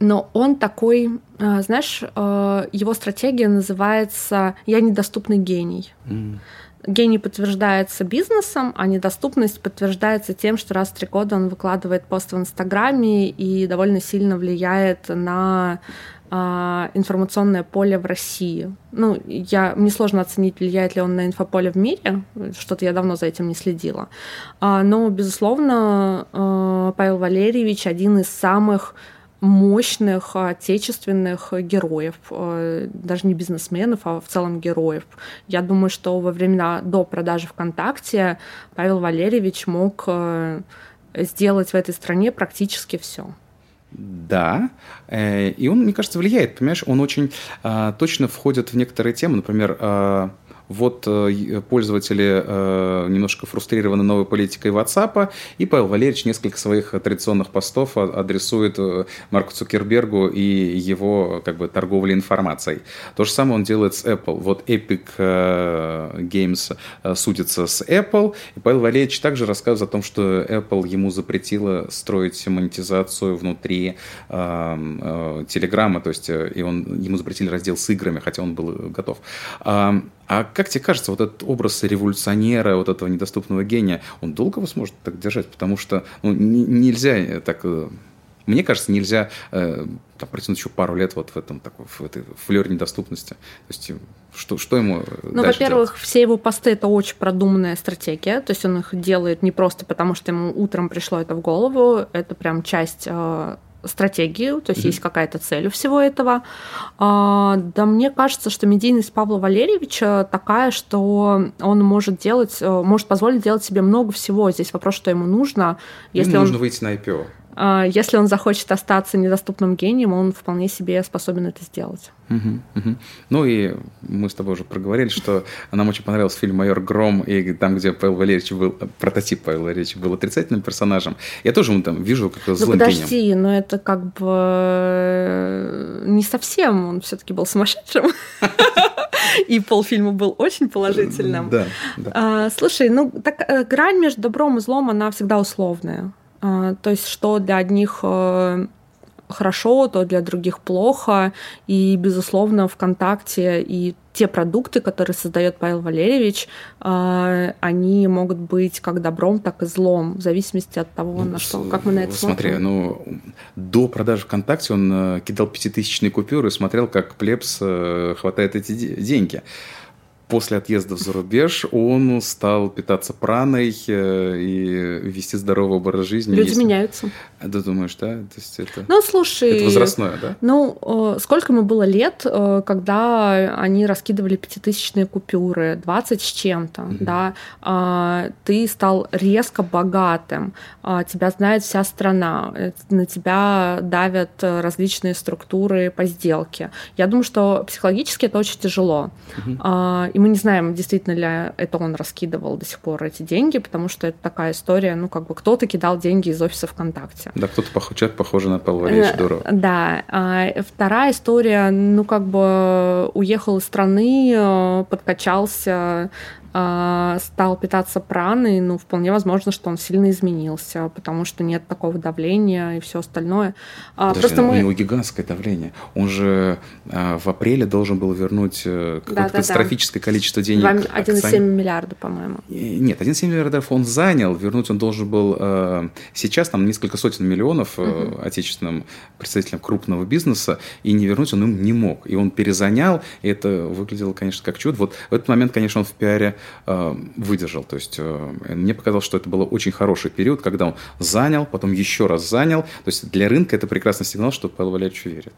Speaker 1: но он такой, а, знаешь, а, его стратегия называется «Я недоступный гений». Mm гений подтверждается бизнесом, а недоступность подтверждается тем, что раз в три года он выкладывает пост в Инстаграме и довольно сильно влияет на а, информационное поле в России. Ну, я, мне сложно оценить, влияет ли он на инфополе в мире, что-то я давно за этим не следила. А, но, безусловно, а, Павел Валерьевич один из самых мощных отечественных героев, э, даже не бизнесменов, а в целом героев. Я думаю, что во времена до продажи ВКонтакте Павел Валерьевич мог э, сделать в этой стране практически все.
Speaker 2: Да, э, и он, мне кажется, влияет, понимаешь, он очень точно входит в некоторые темы, например, вот э, пользователи э, немножко фрустрированы новой политикой WhatsApp, и Павел Валерьевич несколько своих традиционных постов адресует э, Марку Цукербергу и его как бы торговле информацией. То же самое он делает с Apple. Вот Epic Games судится с Apple, и Павел Валерьевич также рассказывает о том, что Apple ему запретила строить монетизацию внутри Телеграма, то есть и он, ему запретили раздел с играми, хотя он был готов. А как тебе кажется, вот этот образ революционера, вот этого недоступного гения, он долго его сможет так держать? Потому что ну, нельзя так... Э, мне кажется, нельзя э, там, протянуть еще пару лет вот в этом такой, в этой флер недоступности. То есть что, что ему
Speaker 1: Ну, во-первых, делать? все его посты это очень продуманная стратегия. То есть он их делает не просто потому, что ему утром пришло это в голову. Это прям часть э, стратегию, то есть mm-hmm. есть какая-то цель у всего этого. А, да, мне кажется, что медийность Павла Валерьевича такая, что он может делать, э, может позволить делать себе много всего. Здесь вопрос, что ему нужно.
Speaker 2: Если ему он... нужно выйти на IPO.
Speaker 1: А, если он захочет остаться недоступным гением, он вполне себе способен это сделать.
Speaker 2: Угу, угу. Ну и мы с тобой уже проговорили, что нам очень понравился фильм «Майор Гром», и там, где Павел Валерьевич был, прототип Павла Валерьевича был отрицательным персонажем. Я тоже ему там вижу как злым
Speaker 1: ну, подожди, гением. но это как бы э, не совсем, он все таки был сумасшедшим. И полфильма был очень положительным.
Speaker 2: Да, да.
Speaker 1: А, слушай, ну так э, грань между добром и злом, она всегда условная. А, то есть, что для одних э, хорошо, то для других плохо. И, безусловно, ВКонтакте и те продукты, которые создает Павел Валерьевич, а, они могут быть как добром, так и злом, в зависимости от того, ну, на что, как мы на это
Speaker 2: смотри,
Speaker 1: смотрим.
Speaker 2: ну, до продажи ВКонтакте он э, кидал пятитысячные купюры и смотрел, как плебс э, хватает эти деньги после отъезда в зарубеж он стал питаться праной э, и вести здоровый образ жизни.
Speaker 1: Люди Если... меняются.
Speaker 2: Да, думаешь, да? То есть это...
Speaker 1: Ну, слушай...
Speaker 2: Это возрастное, да?
Speaker 1: Ну, сколько ему было лет, э, когда они раскидывали пятитысячные купюры, 20 с чем-то, mm-hmm. да? А, ты стал резко богатым, а, тебя знает вся страна, э, на тебя давят различные структуры по сделке. Я думаю, что психологически это очень тяжело. Mm-hmm. И мы не знаем, действительно ли это он раскидывал до сих пор эти деньги, потому что это такая история, ну, как бы кто-то кидал деньги из офиса ВКонтакте.
Speaker 2: Да, кто-то пох... человек похожий на Павла э, Дурова.
Speaker 1: Да. А вторая история, ну, как бы уехал из страны, э, подкачался, э, стал питаться праной, ну, вполне возможно, что он сильно изменился, потому что нет такого давления и все остальное.
Speaker 2: А, Подожди, Просто мы... у него гигантское давление. Он же э, в апреле должен был вернуть э, какое-то да, катастрофическое да. количество денег.
Speaker 1: 1,7 миллиарда, по-моему.
Speaker 2: Нет, 1,7 миллиардов он занял, вернуть он должен был э, сейчас там несколько сотен миллионов э, угу. отечественным представителям крупного бизнеса, и не вернуть он им не мог. И он перезанял, и это выглядело, конечно, как чудо. Вот в этот момент, конечно, он в пиаре э, выдержал. То есть э, мне показалось, что это был очень хороший период, когда он занял, потом еще раз занял. То есть для рынка это прекрасный сигнал, что Павел Валерьевич верит.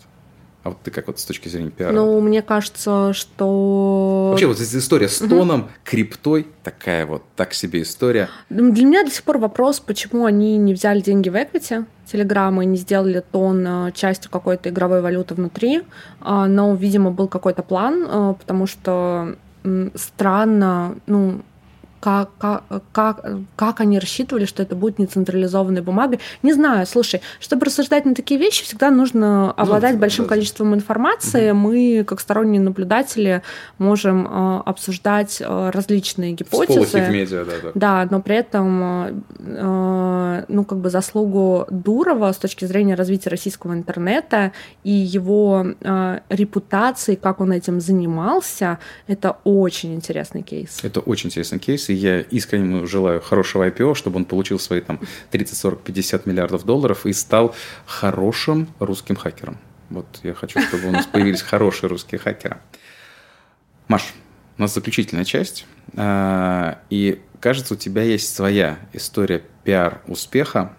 Speaker 2: А вот ты как вот с точки зрения пиара?
Speaker 1: Ну, мне кажется, что...
Speaker 2: Вообще вот эта история с тоном, угу. криптой, такая вот так себе история.
Speaker 1: Для меня до сих пор вопрос, почему они не взяли деньги в equity, Телеграма, и не сделали тон э, частью какой-то игровой валюты внутри. А, но, видимо, был какой-то план, потому что странно, ну, как, как, как, как они рассчитывали, что это будет нецентрализованной бумагой. Не знаю, слушай, чтобы рассуждать на такие вещи, всегда нужно обладать ну, большим да. количеством информации. Угу. Мы, как сторонние наблюдатели, можем э, обсуждать э, различные гипотезы.
Speaker 2: медиа, да, да.
Speaker 1: Да, но при этом, э, ну, как бы заслугу Дурова с точки зрения развития российского интернета и его э, репутации, как он этим занимался, это очень интересный кейс.
Speaker 2: Это очень интересный кейс и я искренне желаю хорошего IPO, чтобы он получил свои там 30, 40, 50 миллиардов долларов и стал хорошим русским хакером. Вот я хочу, чтобы у нас появились хорошие русские хакеры. Маш, у нас заключительная часть. А, и кажется, у тебя есть своя история пиар-успеха.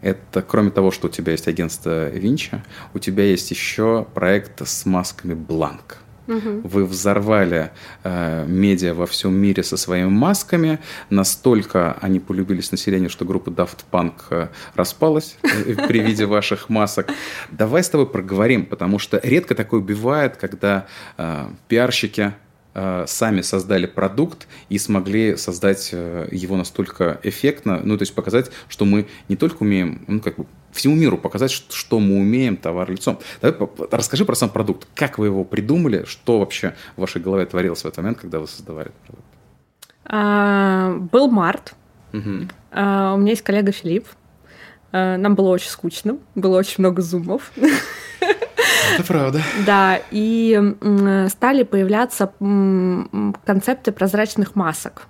Speaker 2: Это кроме того, что у тебя есть агентство Винча, у тебя есть еще проект с масками Бланк. Угу. Вы взорвали э, медиа во всем мире со своими масками. Настолько они полюбились населению, что группа Daft Punk э, распалась э, при виде ваших масок. Давай с тобой проговорим, потому что редко такое бывает, когда э, пиарщики сами создали продукт и смогли создать э, его настолько эффектно, ну, то есть показать, что мы не только умеем, ну, как бы всему миру показать, что мы умеем товар лицом. Давай расскажи про сам продукт. Как вы его придумали? Что вообще в вашей голове творилось в этот момент, когда вы создавали этот продукт?
Speaker 1: А, был март. Угу. А, у меня есть коллега Филипп. А, нам было очень скучно. Было очень много зумов.
Speaker 2: Это правда.
Speaker 1: Да, и стали появляться концепты прозрачных масок.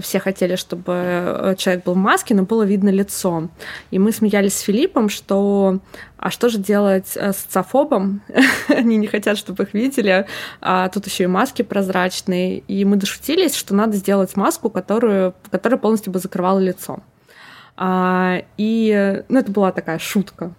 Speaker 1: Все хотели, чтобы э, человек был в маске, но было видно лицо. И мы смеялись с Филиппом, что а что же делать э, с социофобом? Они не хотят, чтобы их видели. А тут еще и маски прозрачные. И мы дошутились, что надо сделать маску, которую, которая полностью бы закрывала лицо. А, и ну, это была такая шутка.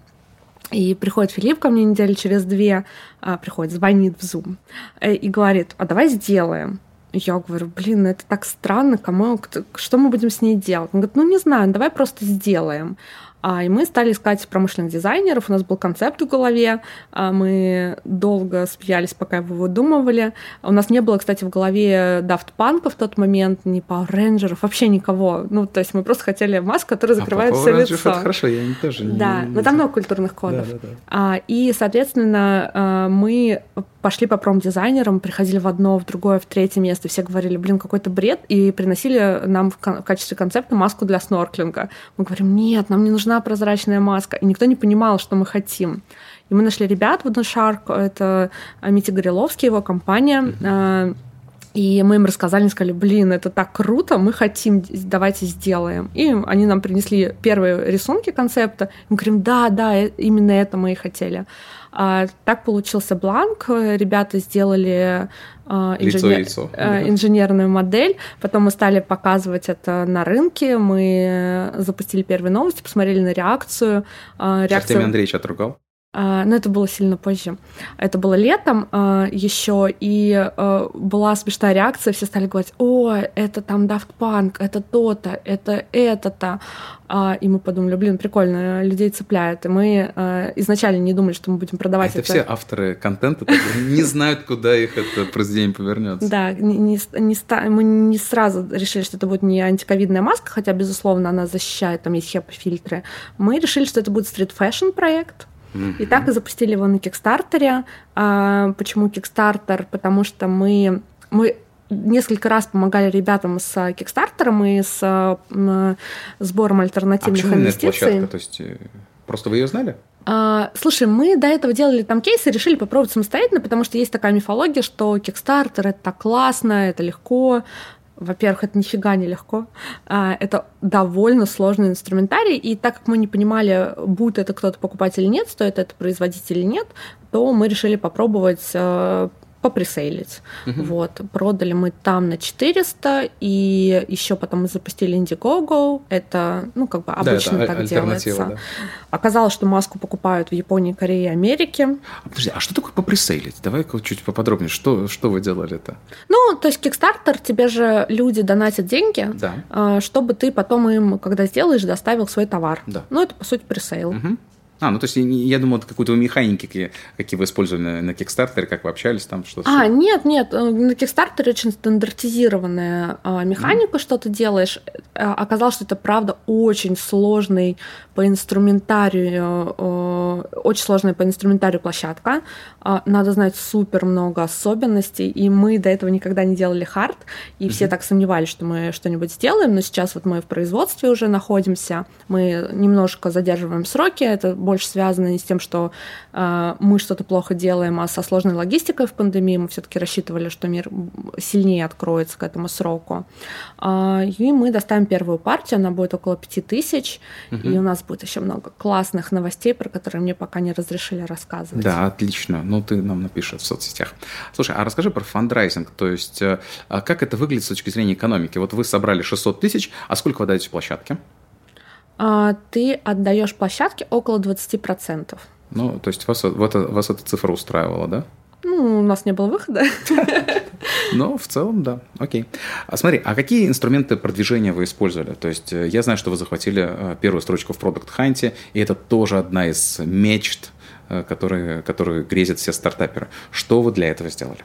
Speaker 1: И приходит Филипп ко мне недели через две, а, приходит, звонит в Zoom э, и говорит, а давай сделаем я говорю, блин, ну это так странно, кому, что мы будем с ней делать? Он говорит, ну не знаю, давай просто сделаем. А, и мы стали искать промышленных дизайнеров, у нас был концепт в голове, а, мы долго смеялись, пока его выдумывали. У нас не было, кстати, в голове Daft Punk в тот момент, ни Power Rangers, вообще никого. Ну, то есть мы просто хотели маску, которая закрывает а все лицо.
Speaker 2: это хорошо, я не тоже
Speaker 1: Да, не... но там много культурных кодов. Да, да, да. И, соответственно, а, мы пошли по промдизайнерам, приходили в одно, в другое, в третье место, все говорили, блин, какой-то бред, и приносили нам в качестве концепта маску для снорклинга. Мы говорим, нет, нам не нужна прозрачная маска. И никто не понимал, что мы хотим. И мы нашли ребят в Shark, это Митя Гореловский, его компания, mm-hmm. И мы им рассказали, сказали, блин, это так круто, мы хотим, давайте сделаем. И они нам принесли первые рисунки концепта. Мы говорим, да, да, э, именно это мы и хотели. А, так получился бланк. Ребята сделали а, инженер... лицо, лицо. А, инженерную модель. Потом мы стали показывать это на рынке. Мы запустили первые новости, посмотрели на реакцию.
Speaker 2: Реакция... Артемий Андреевич отругал?
Speaker 1: А, но это было сильно позже. Это было летом а, еще, и а, была смешная реакция, все стали говорить, о, это там Daft Punk, это то-то, это это-то. И мы подумали, блин, прикольно, людей цепляет. И мы изначально не думали, что мы будем продавать
Speaker 2: это. Это все авторы контента не знают, куда их это произведение повернется.
Speaker 1: Да, мы не сразу решили, что это будет не антиковидная маска, хотя, безусловно, она защищает, там есть HEPA-фильтры. Мы решили, что это будет street fashion проект, и так и запустили его на Кикстартере. А, почему Кикстартер? Потому что мы, мы несколько раз помогали ребятам с Кикстартером и с сбором альтернативных а инвестиций.
Speaker 2: То есть просто вы ее знали?
Speaker 1: А, слушай, мы до этого делали там кейсы, решили попробовать самостоятельно, потому что есть такая мифология, что Kickstarter это так классно, это легко. Во-первых, это нифига не легко. А, это довольно сложный инструментарий, и так как мы не понимали, будет это кто-то покупать или нет, стоит это производить или нет, то мы решили попробовать э, попресейлить. Угу. Вот. Продали мы там на 400, и еще потом мы запустили Indiegogo. Это, ну, как бы обычно да, так делается. Да. Оказалось, что маску покупают в Японии, Корее, Америке.
Speaker 2: А, подожди, а что такое попресейлить? Давай чуть поподробнее. Что, что вы делали-то?
Speaker 1: Ну, то есть Kickstarter, тебе же люди донатят деньги, да. А, чтобы ты потом им, когда сделаешь, доставил свой товар. Да. Ну, это, по сути, пресейл. Угу.
Speaker 2: А, ну то есть я думал, это какой-то механики, какие, вы использовали на, на Kickstarter, как вы общались там, что-то.
Speaker 1: А, нет, нет, э, на Kickstarter очень стандартизированная а, механика, mm. что ты делаешь. А, оказалось, что это правда очень сложный по инструментарию, а, очень сложная по инструментарию площадка. А, надо знать супер много особенностей, и мы до этого никогда не делали хард, и mm-hmm. все так сомневались, что мы что-нибудь сделаем, но сейчас вот мы в производстве уже находимся, мы немножко задерживаем сроки, это больше связано не с тем, что э, мы что-то плохо делаем, а со сложной логистикой в пандемии. Мы все-таки рассчитывали, что мир сильнее откроется к этому сроку. Э, и мы доставим первую партию, она будет около 5000, угу. и у нас будет еще много классных новостей, про которые мне пока не разрешили рассказывать.
Speaker 2: Да, отлично. Ну, ты нам напишешь в соцсетях. Слушай, а расскажи про фандрайзинг, то есть э, а как это выглядит с точки зрения экономики? Вот вы собрали 600 тысяч, а сколько вы даете площадке?
Speaker 1: А, ты отдаешь площадке около 20%.
Speaker 2: Ну, то есть вас, вот, вас эта цифра устраивала, да?
Speaker 1: Ну, у нас не было выхода.
Speaker 2: Но в целом, да, окей. А смотри, а какие инструменты продвижения вы использовали? То есть э, я знаю, что вы захватили э, первую строчку в Product Hunt, и это тоже одна из мечт, э, которые, которые грезят все стартаперы. Что вы для этого сделали?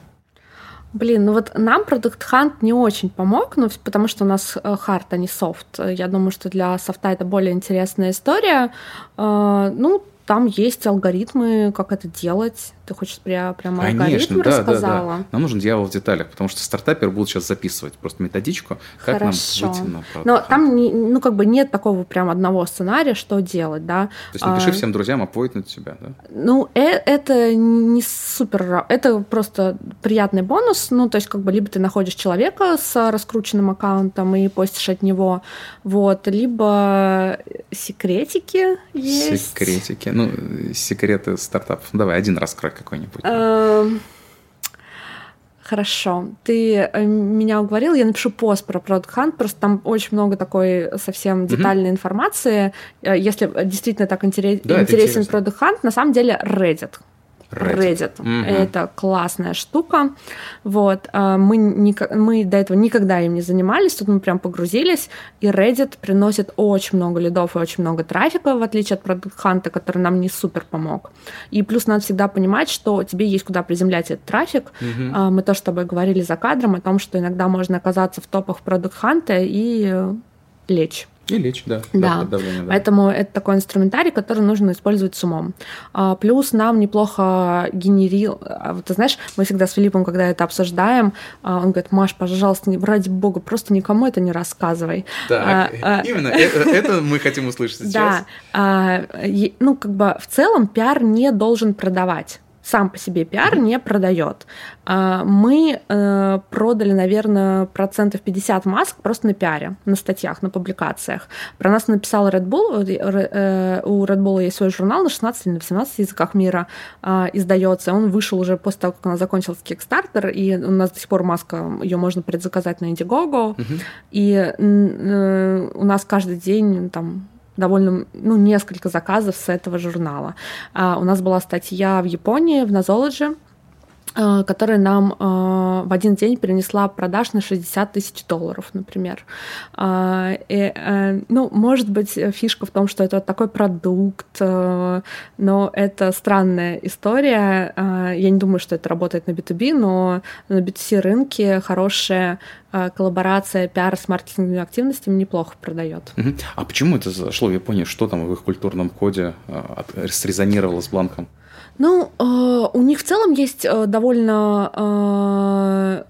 Speaker 1: Блин, ну вот нам Product Hunt не очень помог, ну, потому что у нас хард, а не софт. Я думаю, что для софта это более интересная история. Э, ну, там есть алгоритмы, как это делать. Ты хочешь прям, прям Конечно, алгоритм да, рассказала? Да, да.
Speaker 2: Нам нужен дьявол в деталях, потому что стартапер будут сейчас записывать просто методичку, как Хорошо. нам выйти на
Speaker 1: продукт. Но там не, ну, как бы нет такого прям одного сценария, что делать, да. То
Speaker 2: есть напиши а, всем друзьям, аппойтнуть себя, да?
Speaker 1: Ну, э, это не супер, это просто приятный бонус, ну, то есть как бы либо ты находишь человека с раскрученным аккаунтом и постишь от него, вот, либо секретики есть.
Speaker 2: Секретики, ну, секреты стартапов. Давай, один раскрой какой-нибудь? Эм,
Speaker 1: хорошо. Ты э, меня уговорил, я напишу пост про Product Hunt, просто там очень много такой совсем детальной mm-hmm. информации. Э, если действительно так интерес, да, интересен Product Hunt, на самом деле Reddit. Reddit. Reddit. Mm-hmm. Это классная штука. Вот. А, мы, не, мы до этого никогда им не занимались, тут мы прям погрузились, и Reddit приносит очень много лидов и очень много трафика, в отличие от Product Hunt, который нам не супер помог. И плюс надо всегда понимать, что тебе есть куда приземлять этот трафик. Mm-hmm. Мы тоже с тобой говорили за кадром о том, что иногда можно оказаться в топах Product Hunt и э, лечь.
Speaker 2: И лечь, да.
Speaker 1: Да. Да. Поэтому это такой инструментарий, который нужно использовать с умом. А, плюс нам неплохо генерил... А, вот ты знаешь, мы всегда с Филиппом, когда это обсуждаем, а, он говорит, Маш, пожалуйста, не, ради бога, просто никому это не рассказывай.
Speaker 2: Так, а, именно, это, это мы хотим услышать сейчас.
Speaker 1: Да. Ну, как бы в целом пиар не должен продавать сам по себе пиар не продает. А, мы э, продали, наверное, процентов 50 масок просто на пиаре, на статьях, на публикациях. Про нас написал Red Bull. Э, у Red Bull есть свой журнал на 16 или на 18 языках мира а, издается. Он вышел уже после того, как у нас закончился Kickstarter, и у нас до сих пор маска, ее можно предзаказать на Indiegogo. Угу. И э, у нас каждый день там довольно, ну, несколько заказов с этого журнала. А, у нас была статья в Японии, в Nozology, которая нам а, в один день перенесла продаж на 60 тысяч долларов, например. А, и, э, ну, может быть, фишка в том, что это такой продукт, э, но это странная история. Я не думаю, что это работает на B2B, но на B2C рынке хорошая коллаборация пиар с маркетинговыми активностями неплохо продает.
Speaker 2: А почему это зашло в Японии? Что там в их культурном коде срезонировало с бланком?
Speaker 1: Ну, э, у них в целом есть э, довольно э,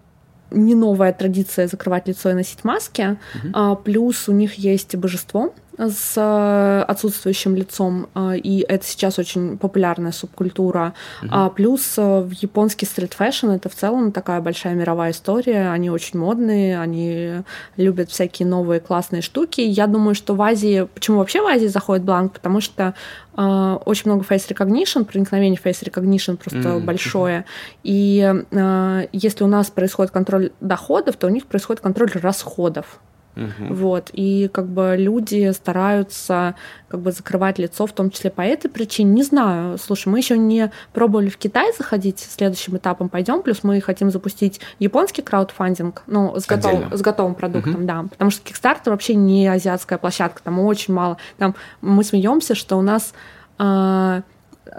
Speaker 1: не новая традиция закрывать лицо и носить маски. Угу. Плюс у них есть божество, с э, отсутствующим лицом, э, и это сейчас очень популярная субкультура. Uh-huh. Плюс э, в японский street fashion это в целом такая большая мировая история, они очень модные, они любят всякие новые классные штуки. Я думаю, что в Азии, почему вообще в Азии заходит Blank, потому что очень много face recognition, проникновение face recognition просто mm-hmm. большое. И uh, если у нас происходит контроль доходов, то у них происходит контроль расходов. Угу. Вот. И как бы люди стараются как бы закрывать лицо, в том числе по этой причине. Не знаю. Слушай, мы еще не пробовали в Китай заходить, следующим этапом пойдем. Плюс мы хотим запустить японский краудфандинг, ну, с, готов, с готовым продуктом, угу. да. Потому что Kickstarter вообще не азиатская площадка, там очень мало. Там мы смеемся, что у нас э,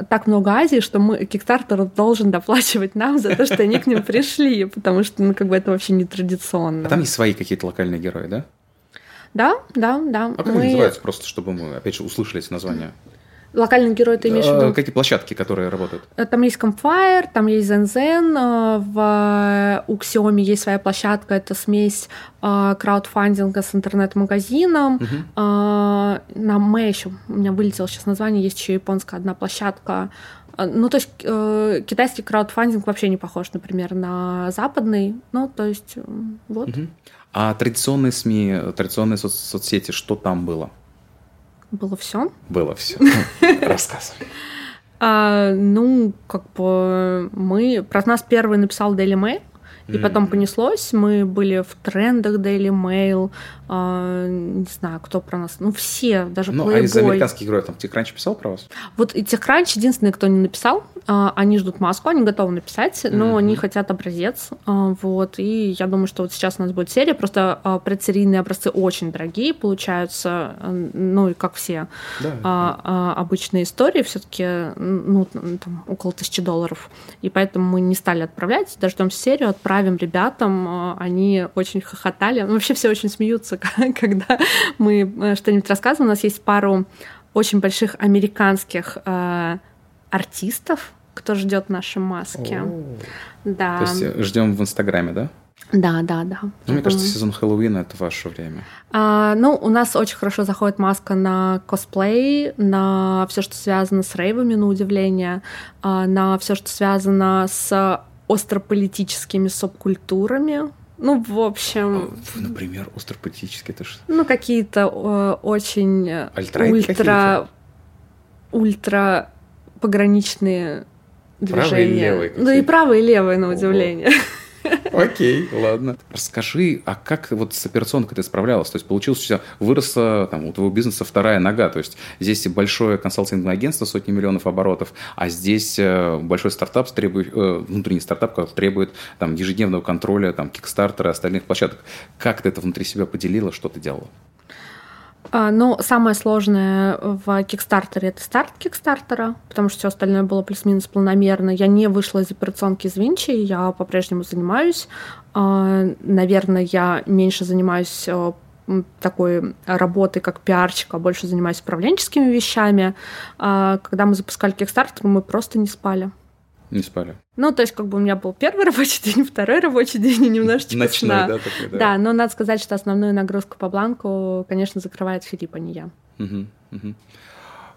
Speaker 1: так много Азии, что мы Kickstarter должен доплачивать нам за то, что они к ним пришли, потому что, ну, как бы это вообще не традиционно.
Speaker 2: А там есть свои какие-то локальные герои, да?
Speaker 1: Да, да, да.
Speaker 2: А как мы... они называются, просто чтобы мы, опять же, услышали эти названия?
Speaker 1: Локальный герой ты имеешь в виду?
Speaker 2: А, какие площадки, которые работают?
Speaker 1: Э, там есть Campfire, там есть ZenZen, э, в у Xiaomi есть своя площадка, это смесь э, краудфандинга с интернет-магазином. Угу. На Мэйшу, у меня вылетело сейчас название, есть еще японская одна площадка. Ну, то есть китайский краудфандинг вообще не похож, например, на западный. Ну, то есть вот. Угу.
Speaker 2: А традиционные СМИ, традиционные соц- соцсети, что там было?
Speaker 1: Было все?
Speaker 2: Было все. Рассказывай.
Speaker 1: А, ну, как бы мы... Про нас первый написал Daily Mail, и mm. потом понеслось. Мы были в трендах Daily Mail, э, не знаю, кто про нас. Ну, все, даже
Speaker 2: Ну, Playboy. а из американских героев там TechCrunch писал про вас?
Speaker 1: Вот и TechCrunch единственный, кто не написал. Э, они ждут маску, они готовы написать, но mm-hmm. они хотят образец. Э, вот, и я думаю, что вот сейчас у нас будет серия. Просто э, предсерийные образцы очень дорогие получаются, э, ну, и как все да, э, да. Э, обычные истории, все таки ну, там, около тысячи долларов. И поэтому мы не стали отправлять, дождемся серию, отправим правим ребятам, э, они очень хохотали. Ну, вообще все очень смеются, когда мы э, что-нибудь рассказываем. У нас есть пару очень больших американских э, артистов, кто ждет наши маски.
Speaker 2: Да. То есть ждем в Инстаграме, да?
Speaker 1: Да, да, да.
Speaker 2: Ну, мне кажется, сезон Хэллоуина это ваше время.
Speaker 1: А, ну, у нас очень хорошо заходит маска на косплей, на все, что связано с рейвами, на удивление, а, на все, что связано с острополитическими субкультурами. Ну, в общем...
Speaker 2: А, например, остро политические это что?
Speaker 1: Ну, какие-то э, очень Alt-right ультра... Ультра пограничные движения. Правые и левые. Да и правые и левые, на удивление. Ого.
Speaker 2: Окей, ладно. Расскажи, а как вот с операционкой ты справлялась? То есть получилось, что выросла там, у твоего бизнеса вторая нога. То есть здесь большое консалтинговое агентство, сотни миллионов оборотов, а здесь э, большой стартап, требует, э, внутренний стартап, который требует там, ежедневного контроля, там, кикстартера и остальных площадок. Как ты это внутри себя поделила, что ты делала?
Speaker 1: А, ну, самое сложное в Кикстартере это старт Кикстартера, потому что все остальное было плюс-минус планомерно. Я не вышла из операционки из Винчи, я по-прежнему занимаюсь. А, наверное, я меньше занимаюсь э, такой работой как пиарщик, а больше занимаюсь управленческими вещами. А, когда мы запускали Kickstarter, мы просто не спали.
Speaker 2: Не спали.
Speaker 1: Ну, то есть, как бы у меня был первый рабочий день, второй рабочий день и немножечко Ночной, сна. да, такой, да. Да, но надо сказать, что основную нагрузку по бланку, конечно, закрывает Филипп, а не я.
Speaker 2: Угу, угу.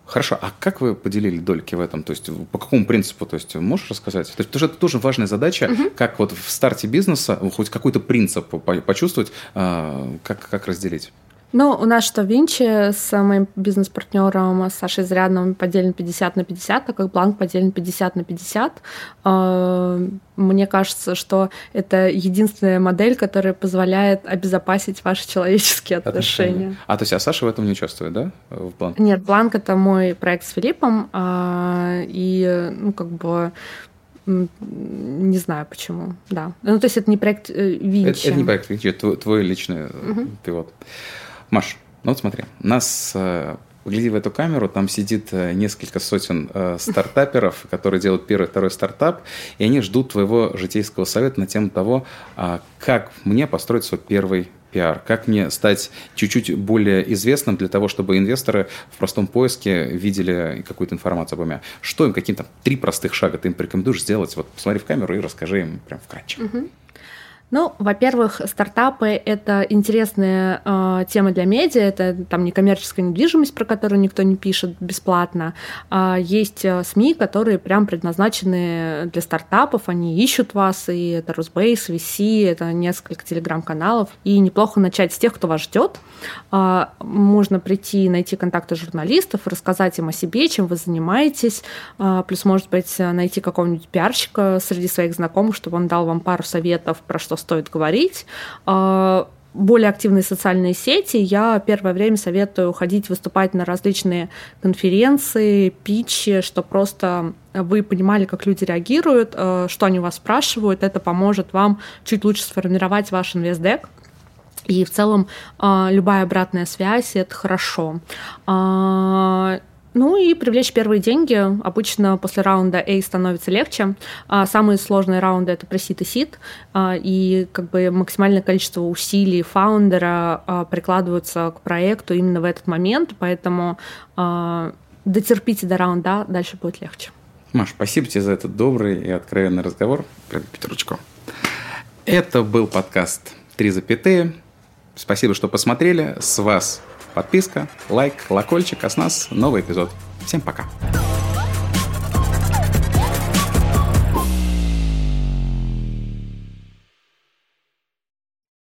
Speaker 2: Хорошо, а как вы поделили дольки в этом? То есть по какому принципу? То есть можешь рассказать? То есть, потому что это тоже важная задача, угу. как вот в старте бизнеса хоть какой-то принцип почувствовать, а, как, как разделить?
Speaker 1: Ну, у нас что, Винчи с моим бизнес-партнером Сашей Зарядным поделен 50 на 50, так как Бланк поделен 50 на 50. А, мне кажется, что это единственная модель, которая позволяет обезопасить ваши человеческие отношения. отношения.
Speaker 2: А, то есть, а Саша в этом не участвует, да, в
Speaker 1: Бланк? Нет, Бланк — это мой проект с Филиппом, а, и, ну, как бы не знаю почему, да. Ну, то есть это не проект э, Винчи.
Speaker 2: Это, это не проект Винчи, это твой, твой личный угу. пилот. Маш, ну вот смотри, нас э, Погляди в эту камеру, там сидит э, несколько сотен э, стартаперов, которые делают первый, второй стартап, и они ждут твоего житейского совета на тему того, э, как мне построить свой первый пиар, как мне стать чуть-чуть более известным для того, чтобы инвесторы в простом поиске видели какую-то информацию обо мне. Что им, какие-то три простых шага ты им порекомендуешь сделать? Вот посмотри в камеру и расскажи им прям вкратце.
Speaker 1: Угу. Ну, во-первых, стартапы — это интересная э, тема для медиа, это там некоммерческая недвижимость, про которую никто не пишет бесплатно. А есть э, СМИ, которые прям предназначены для стартапов, они ищут вас, и это Росбейс, VC, это несколько телеграм-каналов, и неплохо начать с тех, кто вас ждет. Э, можно прийти, найти контакты журналистов, рассказать им о себе, чем вы занимаетесь, э, плюс, может быть, найти какого-нибудь пиарщика среди своих знакомых, чтобы он дал вам пару советов про что стоит говорить. А, более активные социальные сети. Я первое время советую ходить выступать на различные конференции, питчи, что просто вы понимали, как люди реагируют, а, что они вас спрашивают. Это поможет вам чуть лучше сформировать ваш инвестдек. И в целом а, любая обратная связь — это хорошо. Ну и привлечь первые деньги. Обычно после раунда A становится легче. А самые сложные раунды это пресид и сид. А, и как бы максимальное количество усилий фаундера а, прикладываются к проекту именно в этот момент. Поэтому дотерпите до раунда, дальше будет легче.
Speaker 2: Маш, спасибо тебе за этот добрый и откровенный разговор. Петручко. Это был подкаст «Три запятые». Спасибо, что посмотрели. С вас Подписка, лайк, колокольчик, а с нас новый эпизод. Всем пока!